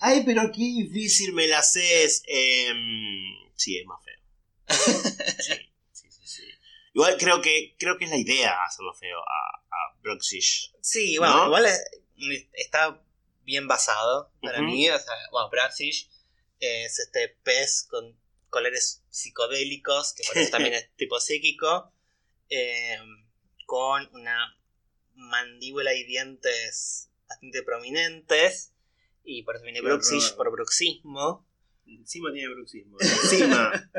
Ay, pero qué difícil me la haces. Em, sí, es más feo. Sí, sí, sí, sí. Igual creo que creo que es la idea hacerlo feo a, a Broxish. Sí, bueno, ¿No? igual es- está bien basado para mí. O sea, bueno, Braxish es este pez con colores psicodélicos, que por eso también es tipo psíquico, eh, con una mandíbula y dientes bastante prominentes. Y por eso viene horror. por bruxismo. Encima tiene bruxismo. Encima.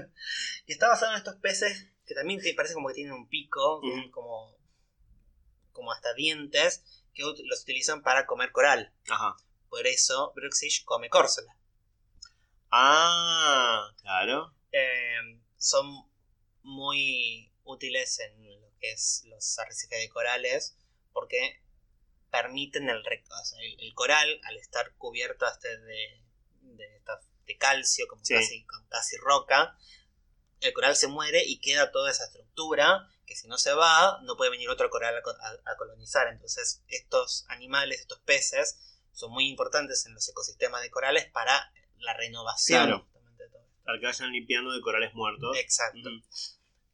Y está basado en estos peces que también te parece como que tienen un pico, como, como hasta dientes, que los utilizan para comer coral. Ajá. Por eso Bruxish come córsola. Ah, claro. Eh, son muy útiles en lo que es los arrecifes de corales porque permiten el, o sea, el, el coral, al estar cubierto este de, de calcio, como Sí. casi, como casi roca, el coral se muere y queda toda esa estructura que si no se va, no puede venir otro coral a, co- a- a colonizar. Entonces, estos animales, estos peces, son muy importantes en los ecosistemas de corales para la renovación. Claro. de todo. Para que vayan limpiando de corales muertos. Exacto.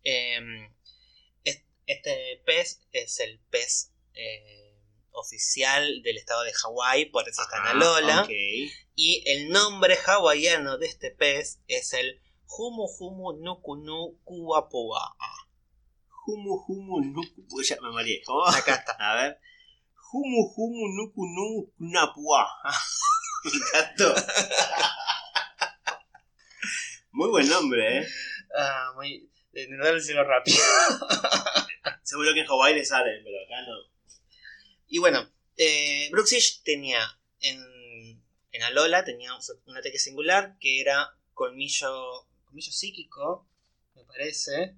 Eh, es- este pez es el pez eh, oficial del estado de Hawái, por eso está en Ajá, Alola. ok. Y el nombre hawaiano de este pez es el Humu Humu Nukunu Kuapua. Humu humu nuku. Uy, Ya me mareé. ¿Cómo? Acá está. A ver. Humu humu nuku nu napua. me encantó. Muy buen nombre, ¿eh? Ah, muy. De decirlo rápido. Seguro que en Hawái le sale, pero acá no. Y bueno, eh, tenía en, en Alola tenía un ataque singular que era colmillo, colmillo psíquico, me parece.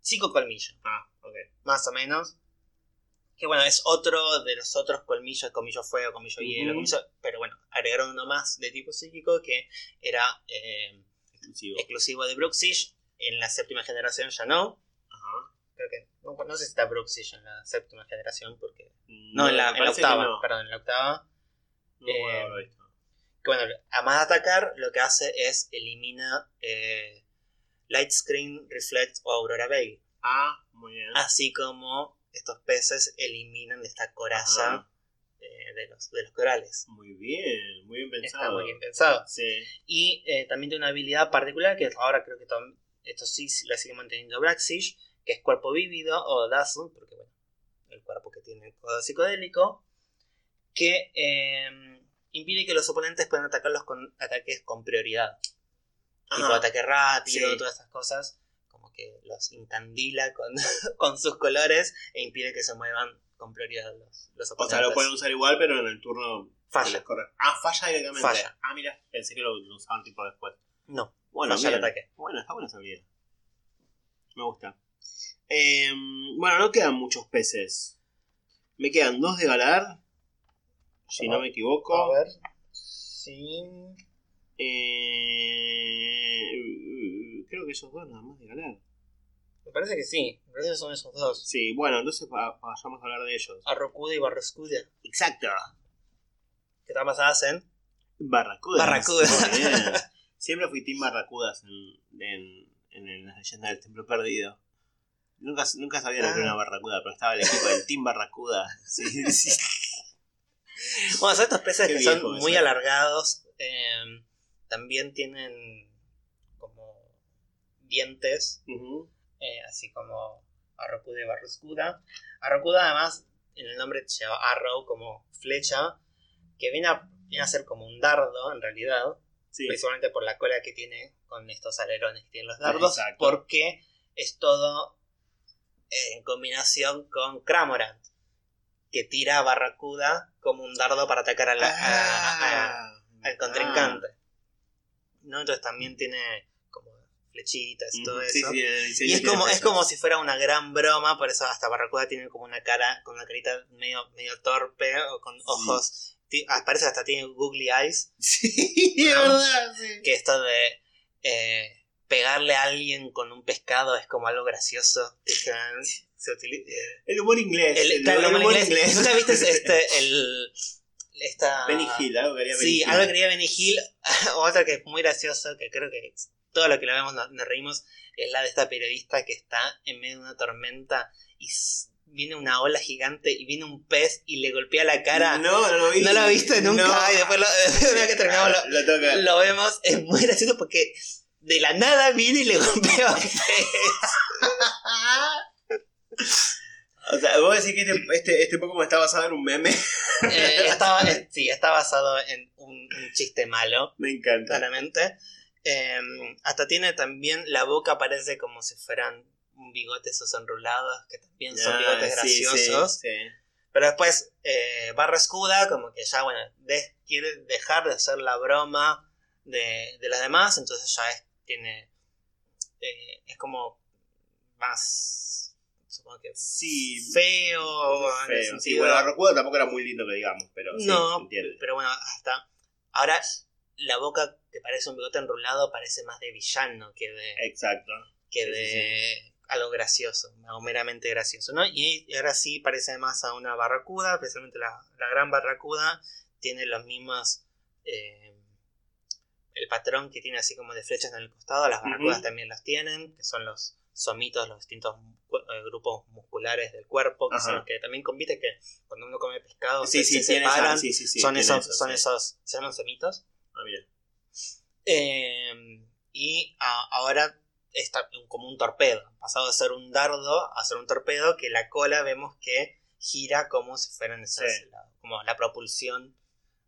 Psicocolmillo, Ah, ok. más o menos. Que bueno, es otro de los otros colmillos, colmillo fuego, colmillo hielo, colmillo- pero bueno, agregaron uno más de tipo psíquico que era eh, Exclusivo. exclusivo de Brooksish. En la séptima generación ya no. No, sé si está Brooksish en la séptima generación porque No, no, en la, en octava, no. perdón, en la octava. No Eh, visto. Que bueno, a más atacar, lo que hace es elimina eh, Light Screen, Reflect o Aurora Veil. Ah, muy bien. Así como estos peces eliminan esta coraza eh, de, los, de los corales. Muy bien, muy bien pensado. Está muy bien pensado. Sí. Y eh, también tiene una habilidad particular que ahora creo que to- esto sí la sigue manteniendo Braxish, que es cuerpo vívido o Dazzle, porque bueno, el cuerpo que tiene el codo psicodélico, que eh, impide que los oponentes puedan atacarlos con ataques con prioridad. Tipo Ajá. ataque rápido, Sí. todas estas cosas, como que los incandila con, con sus colores e impide que se muevan con prioridad los, los O oponentes. sea, lo pueden usar igual, pero en el turno Falla. Ah, falla directamente. Falla. Ah, mira, pensé que lo, usaban tipo después. No, Bueno, falla el ataque. Bueno, está buena esa habilidad. Me gusta. Eh, bueno, no quedan muchos peces. Me quedan dos de Galar, si no me equivoco. A ver. Sí. Eh, creo que esos dos nada más de Galar. Me parece que sí. Me parece que son esos dos. Sí, bueno, entonces va- vayamos a hablar de ellos. Arrocuda y Barrascuda. Exacto. Que están basadas en. Barracudas. Barracudas. Siempre fui Team Barracudas en, en, en las leyendas del Templo Perdido. Nunca, nunca sabía lo que era una Ah. barracuda, pero estaba el equipo del Team Barracuda. Sí, sí. Bueno, son estos peces Qué que son muy eso. alargados. eh, también tienen como dientes. Eh, así como Arrocuda y Barrascuda. Arrocuda, además, en el nombre lleva Arrow como flecha. Que viene a, viene a ser como un dardo en realidad. Sí. principalmente por la cola que tiene con estos alerones que tienen los dardos, Exacto. porque es todo en combinación con Cramorant, que tira a Barracuda como un dardo para atacar a la- a- a- Ah, al contrincante. ¿no? Entonces también tiene como flechitas y todo. Sí, eso. sí, y es como, es como si fuera una gran broma, por eso hasta Barracuda tiene como una cara, con una carita medio, medio torpe, o con ojos, ah, parece que hasta tiene googly eyes, Sí, verdad, sí. que esto de eh, pegarle a alguien con un pescado es como algo gracioso. se utiliza. El humor inglés. El, el, claro, el el humor inglés. inglés. ¿Nunca viste este, el, esta... Benny Hill, algo que haría Benny Sí, Hill. algo que quería Benny Hill. Otra que es muy gracioso, que creo que todo lo que lo vemos nos, nos reímos, es la de esta periodista que está en medio de una tormenta y viene una ola gigante y viene un pez y le golpea la cara. No, no lo vi. No lo viste nunca No. y después lo, después una vez que terminamos lo, Lo tengo que- lo vemos, es muy gracioso porque de la nada viene y le golpea a. O sea, vos decís que este, este, este Pokémon está basado en un meme. Eh, eh, sí, está basado en un, un chiste malo, Me encanta. claramente. Eh, hasta tiene también, la boca parece como si fueran bigotes esos enrulados, que también son Ah, bigotes sí, graciosos. Sí, sí. Pero después, eh, Barra Escuda, como que ya, bueno, de- quiere dejar de hacer la broma de, de las demás, entonces ya es, tiene, eh, es como más, supongo que Sí, feo, en el feo. Sí, bueno, Barracuda tampoco era muy lindo que digamos, pero sí, no, entiende. pero bueno, hasta ahora la boca que parece un bigote enrolado parece más de villano que de, Exacto. que Sí, de algo gracioso, algo meramente gracioso, ¿no? Y ahora sí parece más a una barracuda, especialmente la, la gran barracuda, tiene los mismos... eh, el patrón que tiene así como de flechas en el costado, las barracudas también las tienen, que son los somitos, los distintos eh, grupos musculares del cuerpo, que Ajá. son los que también compite que cuando uno come pescado Sí, se, sí, se separan, sí, son, esos, eso, son esos, se llaman somitos. Ah, mira. Eh, y a- ahora está como un torpedo. Pasado de ser un dardo a ser un torpedo, que la cola vemos que gira como si fueran esas, la- como la propulsión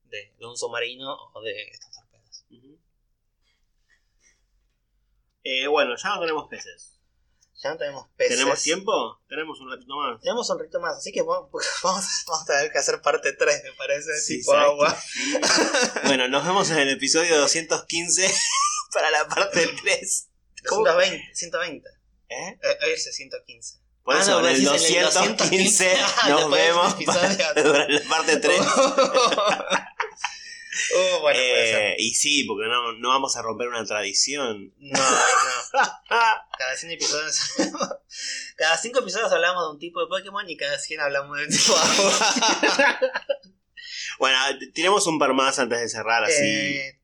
de, de un submarino o de estos torpedos. Ujú. Eh, bueno, ya no tenemos peces. Ya no tenemos peces. ¿Tenemos tiempo? Tenemos un ratito más. Tenemos un rito más, así que vamos, vamos, vamos a tener que hacer parte 3, me parece, Sí, tipo ¿sabes agua. bueno, nos vemos en el episodio 215 para la parte 3. ¿Cómo? 120, 120. ¿Eh? Eh, hoy es el 115. Por Ah, eso, no, en el decís en el 215 Ah, nos del vemos para, para la parte 3. Bueno, puede ser. Eh, y sí, porque no, no vamos a romper una tradición. No, no. Cada 100 episodios. cada 5 episodios hablamos de un tipo de Pokémon y cada 100 hablamos de un tipo de. Bueno, tiremos un par más antes de cerrar así. Eh,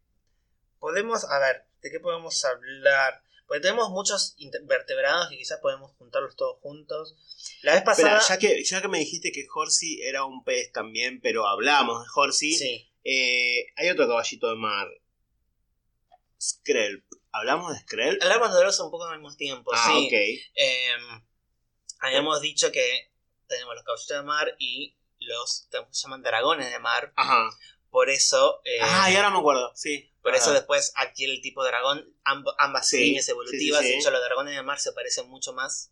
podemos, a ver, ¿de qué podemos hablar? Porque tenemos muchos vertebrados y quizás podemos juntarlos todos juntos. La vez Espera, pasada. ya que, ya que me dijiste que Horsey era un pez también, pero hablamos de Horsey, Sí. Eh, hay otro caballito de mar. Skrelp. ¿Hablamos de Skrelp? Hablamos de los un poco al mismo tiempo, ah, sí. ok. Eh, habíamos dicho que tenemos los caballitos de mar y los que se llaman dragones de mar. Ajá. Por eso. eh, ah, y ahora me acuerdo, sí. Por eso después adquiere el tipo de dragón, amb- ambas Sí, líneas evolutivas. sí, sí. De hecho, los dragones de mar se parecen mucho más.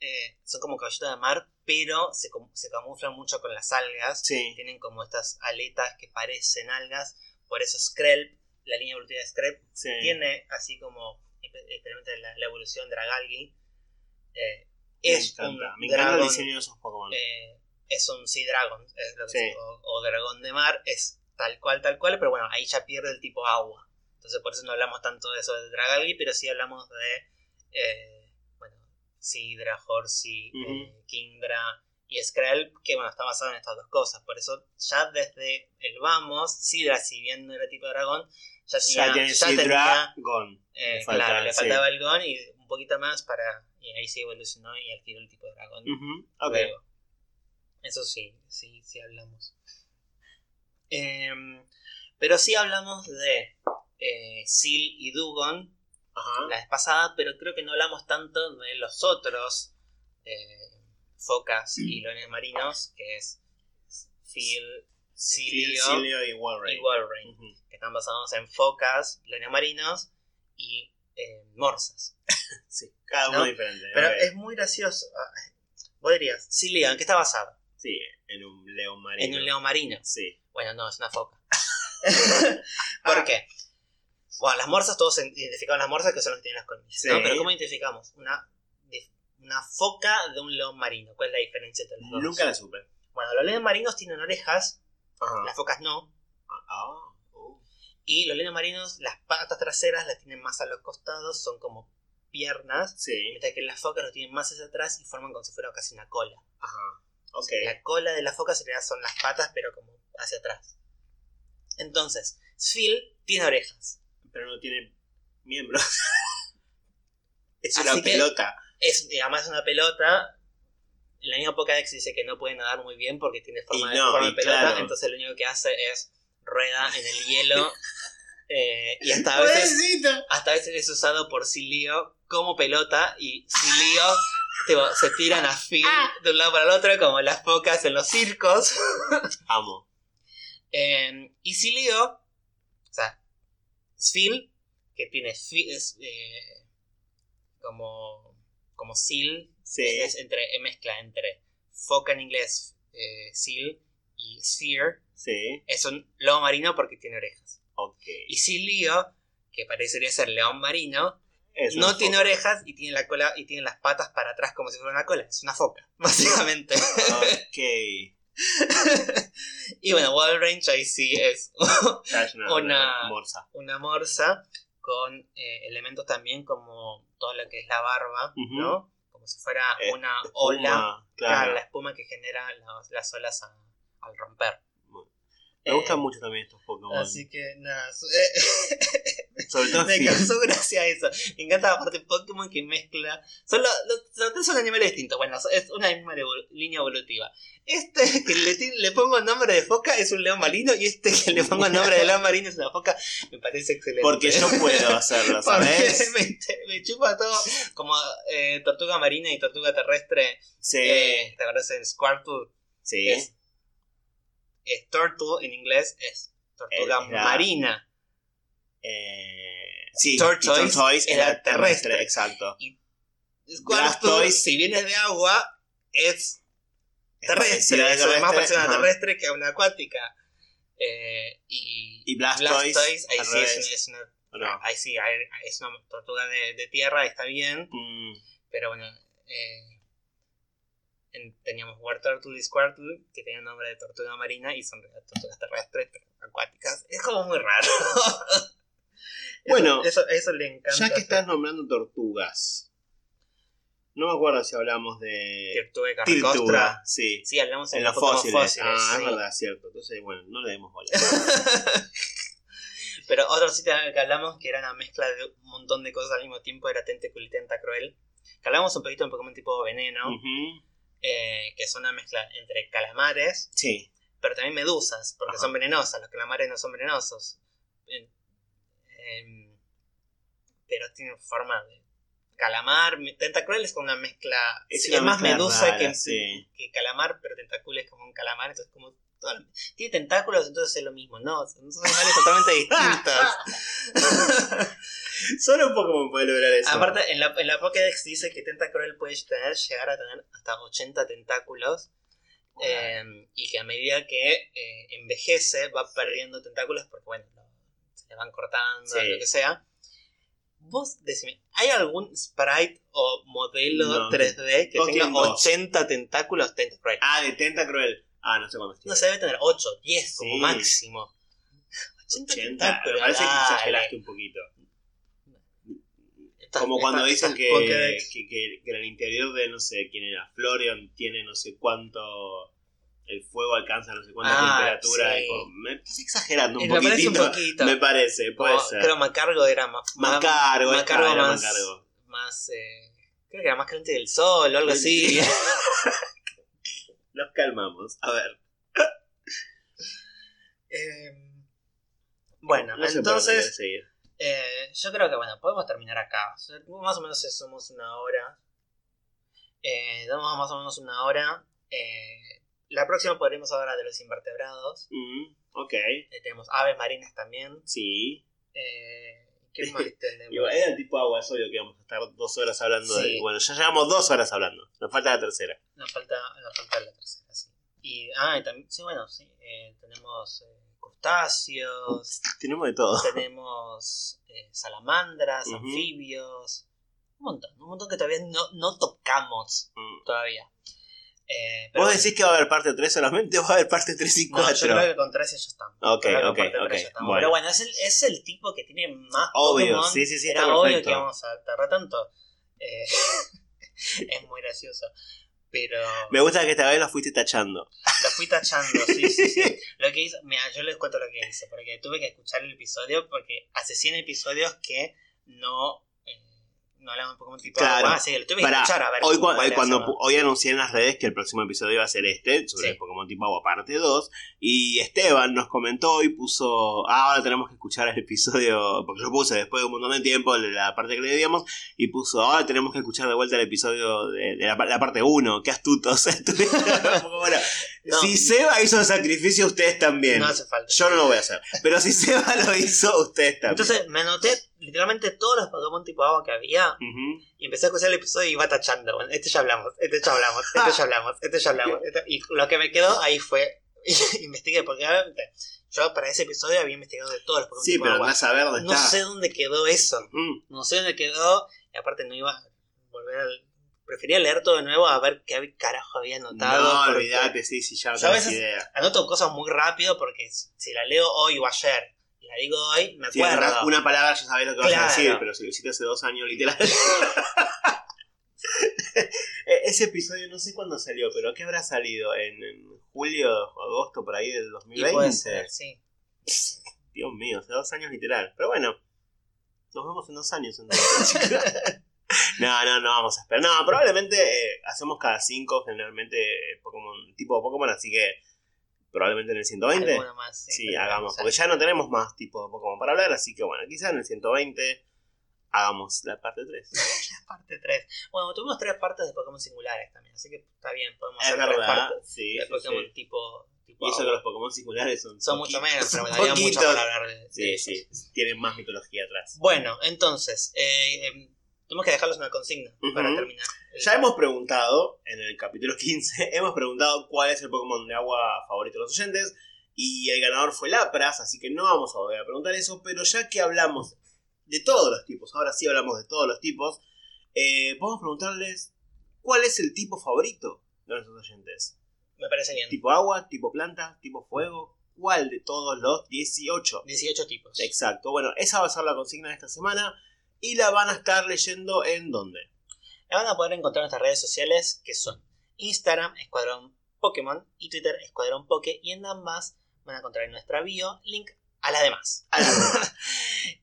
eh, son como caballitos de mar, pero se, se camuflan mucho con las algas. Sí. Tienen como estas aletas que parecen algas. Por eso Skrelp, la línea evolutiva de Skrelp, sí. tiene así como exper- experimenta la, la evolución Dragalgi. Eh, Me es encanta. un Me encanta el diseño de esos Pokémon. eh, es un Sea Dragon, es lo que Sí. se- o, o dragón de mar, es tal cual, tal cual, pero bueno, ahí ya pierde el tipo agua. Entonces por eso no hablamos tanto de eso de Dragalgi, pero sí hablamos de, eh, Sidra, Horsey, eh, Kingdra y Skrelp, que bueno, está basado en estas dos cosas. Por eso ya desde el vamos, Sidra, si bien no era tipo dragón, ya tenía, ya tiene ya tenía, Sidragon. eh, Le falta, claro, le sí. faltaba el Gon y un poquito más para... Y ahí se evolucionó y adquirió el tipo de dragón. Ujú, ok. Luego. Eso sí, sí, sí hablamos. Em, pero sí hablamos de eh, Sil y Dugon Ajá. la vez pasada, pero creo que no hablamos tanto de los otros eh, focas y leones marinos, que es Phil, Cilio Cilio y Ujú. que están basados en focas, leones marinos y eh, morsas. Sí, cada uno ¿No? diferente. Pero es muy gracioso. Ah, Vos dirías, Cilio, ¿en qué está basado? Sí, en un león marino. En un león marino. Sí. Bueno, no, es una foca. ¿Por qué? Bueno, las morsas, todos identificaban las morsas que son los que tienen las colmillas. Sí. ¿no? Pero ¿cómo identificamos? Una, una foca de un león marino. ¿Cuál es la diferencia entre los dos? Nunca la supe. Bueno, los leones marinos tienen orejas, Ajá. las focas no. Ah, oh. Y los leones marinos, las patas traseras las tienen más a los costados, son como piernas. Sí. Mientras que las focas los tienen más hacia atrás y forman como si fuera casi una cola. Ajá. Ok. La cola de la foca sería son las patas, pero como hacia atrás. Entonces, Sphil tiene orejas. Pero no tiene miembros. es Así una pelota. Es, además es una pelota. En la misma Pokédex dice que no puede nadar muy bien porque tiene forma, de, forma de pelota. claro. Entonces lo único que hace es rueda en el hielo. eh, y hasta a veces hasta a veces es usado por Silio como pelota. Y Silio tipo, se tiran a Phil de un lado para el otro como las focas en los circos. Amo. Eh, y Silio, o sea, Phil, que tiene es, eh, como, como Seal, Sí. es entre, es mezcla entre foca en inglés, eh, Seal, y Sphere, Sí. es un lobo marino porque tiene orejas. Y Silio, que parecería ser león marino, Es no tiene foca. orejas y tiene la cola y tiene las patas para atrás como si fuera una cola. Es una foca, básicamente. Ok. y bueno, Walrange ahí sí es una, Una- morsa. una morsa con eh, elementos también como todo lo que es la barba. ¿no? Como si fuera Eh, una Espuma, ola, claro, Claro. la espuma que genera las, las olas a- al romper. Me Eh, gustan mucho también estos Pokémon. Así que nada, eh, Sobre todo me causó gracia eso. Me encanta la parte Pokémon que mezcla. Son los, los- los son animales distintos. Bueno, es una misma línea evolutiva. Este que le, pongo el nombre de foca es un león marino y este que le pongo el nombre de león marino es una foca. Me parece excelente. Porque yo puedo hacerlo, ¿sabes? me, me chupa todo como eh, tortuga marina y tortuga terrestre. Sí. Eh, ¿Te acuerdas en Squirtle? sí. Es, es turtle en inglés, es tortuga Es marina. Eh, sí. Tortoise y Tortoise era era terrestre, terrestre. exacto. Squirtle, Blastoise. si vienes de agua, es terrestre. Era Eso es más terrestre, parece una terrestre que una acuática. Eh, y, Y Blastoise, ahí sí es, es una, ¿O no? ahí sí, ahí es una tortuga de, de tierra, está bien. Mm, Pero bueno, eh, en- teníamos War Turtle y Squirtle, que tenían nombre de tortuga marina y son tortugas terrestres, pero acuáticas. Es como muy raro. Bueno, eso, eso le encanta. ya que estás nombrando tortugas. No me acuerdo si hablamos de. Tortuga carcostra. Tortuga, sí. Sí, hablamos En los fósiles. ah, sí. es verdad, cierto. Entonces, bueno, no le demos bola. Pero otro sitio que hablamos que era una mezcla de un montón de cosas al mismo tiempo era Tentacle y Tentacruel. Que hablamos un poquito de un Pokémon tipo veneno. Eh, que es una mezcla entre calamares, Sí. pero también medusas, porque Ajá. son venenosas. Los calamares no son venenosos. Eh, em, pero tienen forma de calamar. Tentacruel es como una mezcla. Es una más mezcla medusa rara, que, sí. que calamar, pero Tentacruel es como un calamar, entonces como. Toda Tiene tentáculos, entonces es lo mismo. No, son animales totalmente distintos. Solo un Pokémon puede lograr eso. Aparte, en la, en la Pokédex dice que Tentacruel puede tener, llegar a tener hasta 80 tentáculos. eh, y que a medida que eh, envejece va perdiendo tentáculos porque, bueno, se le van cortando, Sí. lo que sea. Vos decime, ¿hay algún sprite o modelo No. 3D que tenga Go. 80 tentáculos Tentacruel? Ah, de Tentacruel. Ah, no sé cuándo No se debe tener 8, 10 como Sí. máximo. 80, 80. tentáculos. Me parece que exageraste un poquito. Como cuando estas- dicen que, que, que- que en el interior de, no sé, quién era, Florian tiene no sé cuánto... El fuego alcanza no sé cuánta Ah, temperatura. sí. como- me estás exagerando un Eh, me parece poquitito. un poquito. Me parece, puede Como- ser. Creo Macargo era más. más- Macargo, Macargo era más. Macargo. más eh, creo que era más caliente del sol o algo así. Nos calmamos. A ver. Eh, bueno, No sé entonces eh, yo creo que bueno, podemos terminar acá. Más o menos somos una hora. Eh, damos más o menos una hora. Eh, la próxima podremos hablar de los invertebrados. Mm, ok, Eh, tenemos aves marinas también. sí. Eh, ¿Qué más tenemos? Igual, era el tipo agua, es obvio que vamos a estar dos horas hablando Sí. de. Bueno, ya llevamos dos horas hablando. Nos falta la tercera. Nos falta, nos falta la tercera, sí. Y, ah, y también, sí, bueno, sí. eh, tenemos eh, crustáceos, Tenemos de todo. tenemos eh, salamandras, anfibios. Un montón, un montón que todavía no, no tocamos Mm. todavía. Eh, ¿Vos decís que va a haber parte 3 solamente o va a haber parte 3 y no, yo 4? creo que con 13 ya estamos. Ok, ok, bueno. Pero bueno, es el, es el tipo que tiene más Obvio, Pokémon. sí, sí, sí, Era está obvio que vamos a tardar tanto. Eh, es muy gracioso. Pero Me gusta que esta vez lo fuiste tachando. lo fui tachando, sí, sí, sí. Lo que hice, mira, yo les cuento lo que hice, porque tuve que escuchar el episodio, porque hace 100 episodios que no, no hablamos un Pokémon tipo Claro. agua, así que lo tuve que escuchar a ver. Hoy, cuál eh, cuando pu- hoy anuncié en las redes que el próximo episodio iba a ser este, sobre Sí. el Pokémon tipo agua parte 2, y Esteban nos comentó y puso, ah, ahora tenemos que escuchar el episodio, porque yo puse después de un montón de tiempo la parte que le debíamos, y puso, ahora tenemos que escuchar de vuelta el episodio de, de la, la parte 1, qué astuto, o sea, estuviste- bueno, No. si Seba hizo el sacrificio, ustedes también. No hace falta. Yo no lo voy a hacer, pero si Seba lo hizo, ustedes también. Entonces me anoté literalmente todos los Pokémon tipo agua que había Ujú. y empecé a escuchar el episodio y iba tachando. Bueno, este ya hablamos, este ya hablamos, este ya hablamos, este ya hablamos. este- Y lo que me quedó ahí fue investigué, porque yo para ese episodio había investigado de todos los Pokémon Sí, tipo pero agua. andás a ver dónde No está. sé dónde quedó eso. Mm. No sé dónde quedó. Y aparte no iba a volver al prefería leer todo de nuevo a ver qué carajo había anotado. No, olvídate, sí, sí, ya no veces- idea. Anoto cosas muy rápido porque si la leo hoy o ayer la digo hoy, me acuerdo. una, una palabra ya sabés lo que vas a Claro. decir, pero si lo hiciste hace dos años, literal. Eh, Ese episodio no sé cuándo salió, pero ¿qué habrá salido? ¿En, en julio o agosto por ahí del Y 2020? puede ser, sí. Dios mío, hace dos años literal. Pero bueno, nos vemos en dos años entonces. no, no, no vamos a esperar. No, probablemente eh, hacemos cada cinco generalmente eh, Pokémon, tipo Pokémon, así que probablemente en el 120. Alguna más, Sí, hagamos, porque ya no tenemos más tipo de Pokémon para hablar, así que bueno, quizás en el 120 hagamos la parte 3. Parte 3. Bueno, tuvimos tres partes de Pokémon singulares también, así que está bien, podemos Es hacer tres verdad, partes sí, de Pokémon sí. tipo, tipo Y eso que los Pokémon singulares son, Son mucho menos, pero me daría mucho para hablar de, de Sí, esos. sí, tienen más mitología atrás. Bueno, entonces, eh, eh, tenemos que dejarlos una consigna para terminar. El- Ya hemos preguntado, en el capítulo 15, hemos preguntado cuál es el Pokémon de agua favorito de los oyentes. Y el ganador fue Lapras, así que no vamos a volver a preguntar eso. Pero ya que hablamos de todos los tipos, ahora sí hablamos de todos los tipos, eh, podemos preguntarles cuál es el tipo favorito de nuestros oyentes. Me parece bien. ¿Tipo agua, tipo planta, tipo fuego? ¿Cuál de todos los 18? 18 tipos. Exacto. Bueno, esa va a ser la consigna de esta semana. Y la van a estar leyendo en dónde. La van a poder encontrar en nuestras redes sociales que son Instagram, Escuadrón Pokémon y Twitter, Escuadrón Poke. Y en ambas van a encontrar en nuestra bio link a las demás. A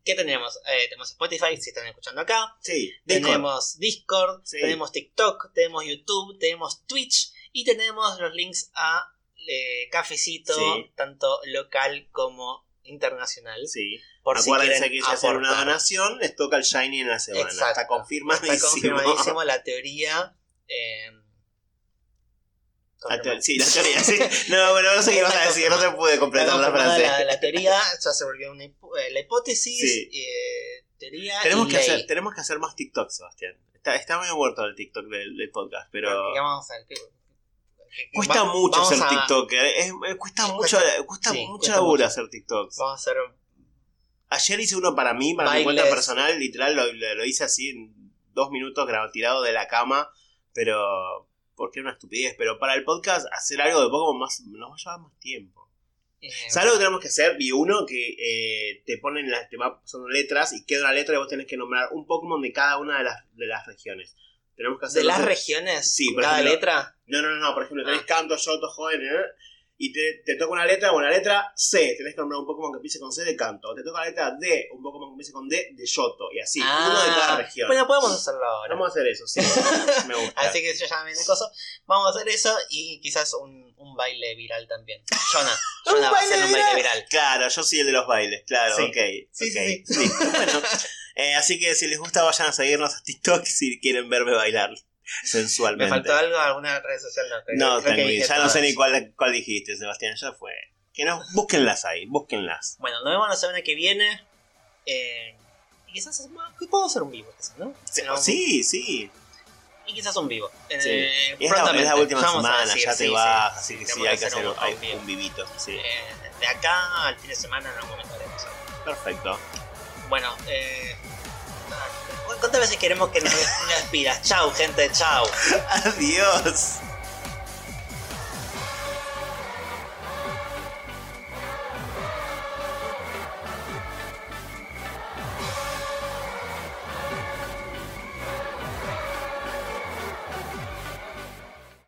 ¿Qué tenemos? Eh, tenemos Spotify, si están escuchando acá. Sí, Discord. Tenemos Discord, Sí. tenemos TikTok, tenemos YouTube, tenemos Twitch y tenemos los links a eh, Cafecito, Sí. tanto local como internacional. Sí. Por Acuérdense que si hacen una donación, les toca el Shiny en la semana. Exacto. Está confirmadísimo. Está confirmadísimo la teoría. eh, La sí, la teoría, sí. No, bueno, no sé qué ibas a decir, no se pude completar la frase. La, la teoría ya se volvió una eh, la hipótesis, Sí. eh, teoría Tenemos y que, ley. hacer, tenemos que hacer más TikTok, Sebastián. Está, está medio muerto el TikTok del, del podcast, pero... ¿qué vamos a hacer? ¿Qué- qué- qué- Cuesta mucho TikToker. es- es- cuesta mucho, cuesta- mucho laburo hacer TikToks. Vamos a hacer Ayer hice uno para mí, para mi cuenta personal, literal, lo, lo- lo hice así en dos minutos, grabado, tirado de la cama, pero... Porque era una estupidez, pero para el podcast hacer algo de Pokémon más, nos va a llevar más tiempo. eh, ¿Sabes lo que tenemos que hacer? Vi uno que eh, te ponen las, te va- son letras y queda una letra y vos tenés que nombrar un Pokémon de cada una de las, de las regiones. Tenemos que hacer de las regiones, Sí, por cada ejemplo, letra. No, no, no, no, por ejemplo, tenés Ah. canto, yoto, joven, ¿eh? Y te, te toca una letra, bueno, la letra C, tenés que nombrar un Pokémon que empiece con C de canto, te toca la letra D, un Pokémon que empiece con D de yoto, y así, uno de cada región. Ah, Bueno, podemos hacerlo ahora. Vamos a hacer eso, sí, me gusta. Así que yo ya me coso. Vamos a hacer eso y quizás un, un baile viral también. Jonah. ¿Un Jonah va a hacer un baile viral. Claro, yo soy el de los bailes, claro, Sí. ok. Sí, ok, sí, listo. Bueno, eh, así que si les gusta, vayan a seguirnos a TikTok si quieren verme bailar sensualmente. ¿Me faltó algo? ¿Alguna red social? No, creo- No, creo que ya no sé ni cuál, cuál dijiste, Sebastián, ya fue. Que no, búsquenlas ahí, búsquenlas. Bueno, nos vemos la semana que viene. Eh, y quizás es más- podemos hacer un vivo, quizás, ¿no? No, Sí, sí. Y quizás un vivo. Sí. Eh, Y es la, es prontamente. la última Ya semana, decir, ya te sí, vas, sí, así que sí, hay que hacer un, vivito. Sí. Eh, de acá al fin de semana en algún momento haremos algo. Perfecto. Bueno, eh. ¿Cuántas veces queremos que nos despidas? Chau, gente, chau. Adiós.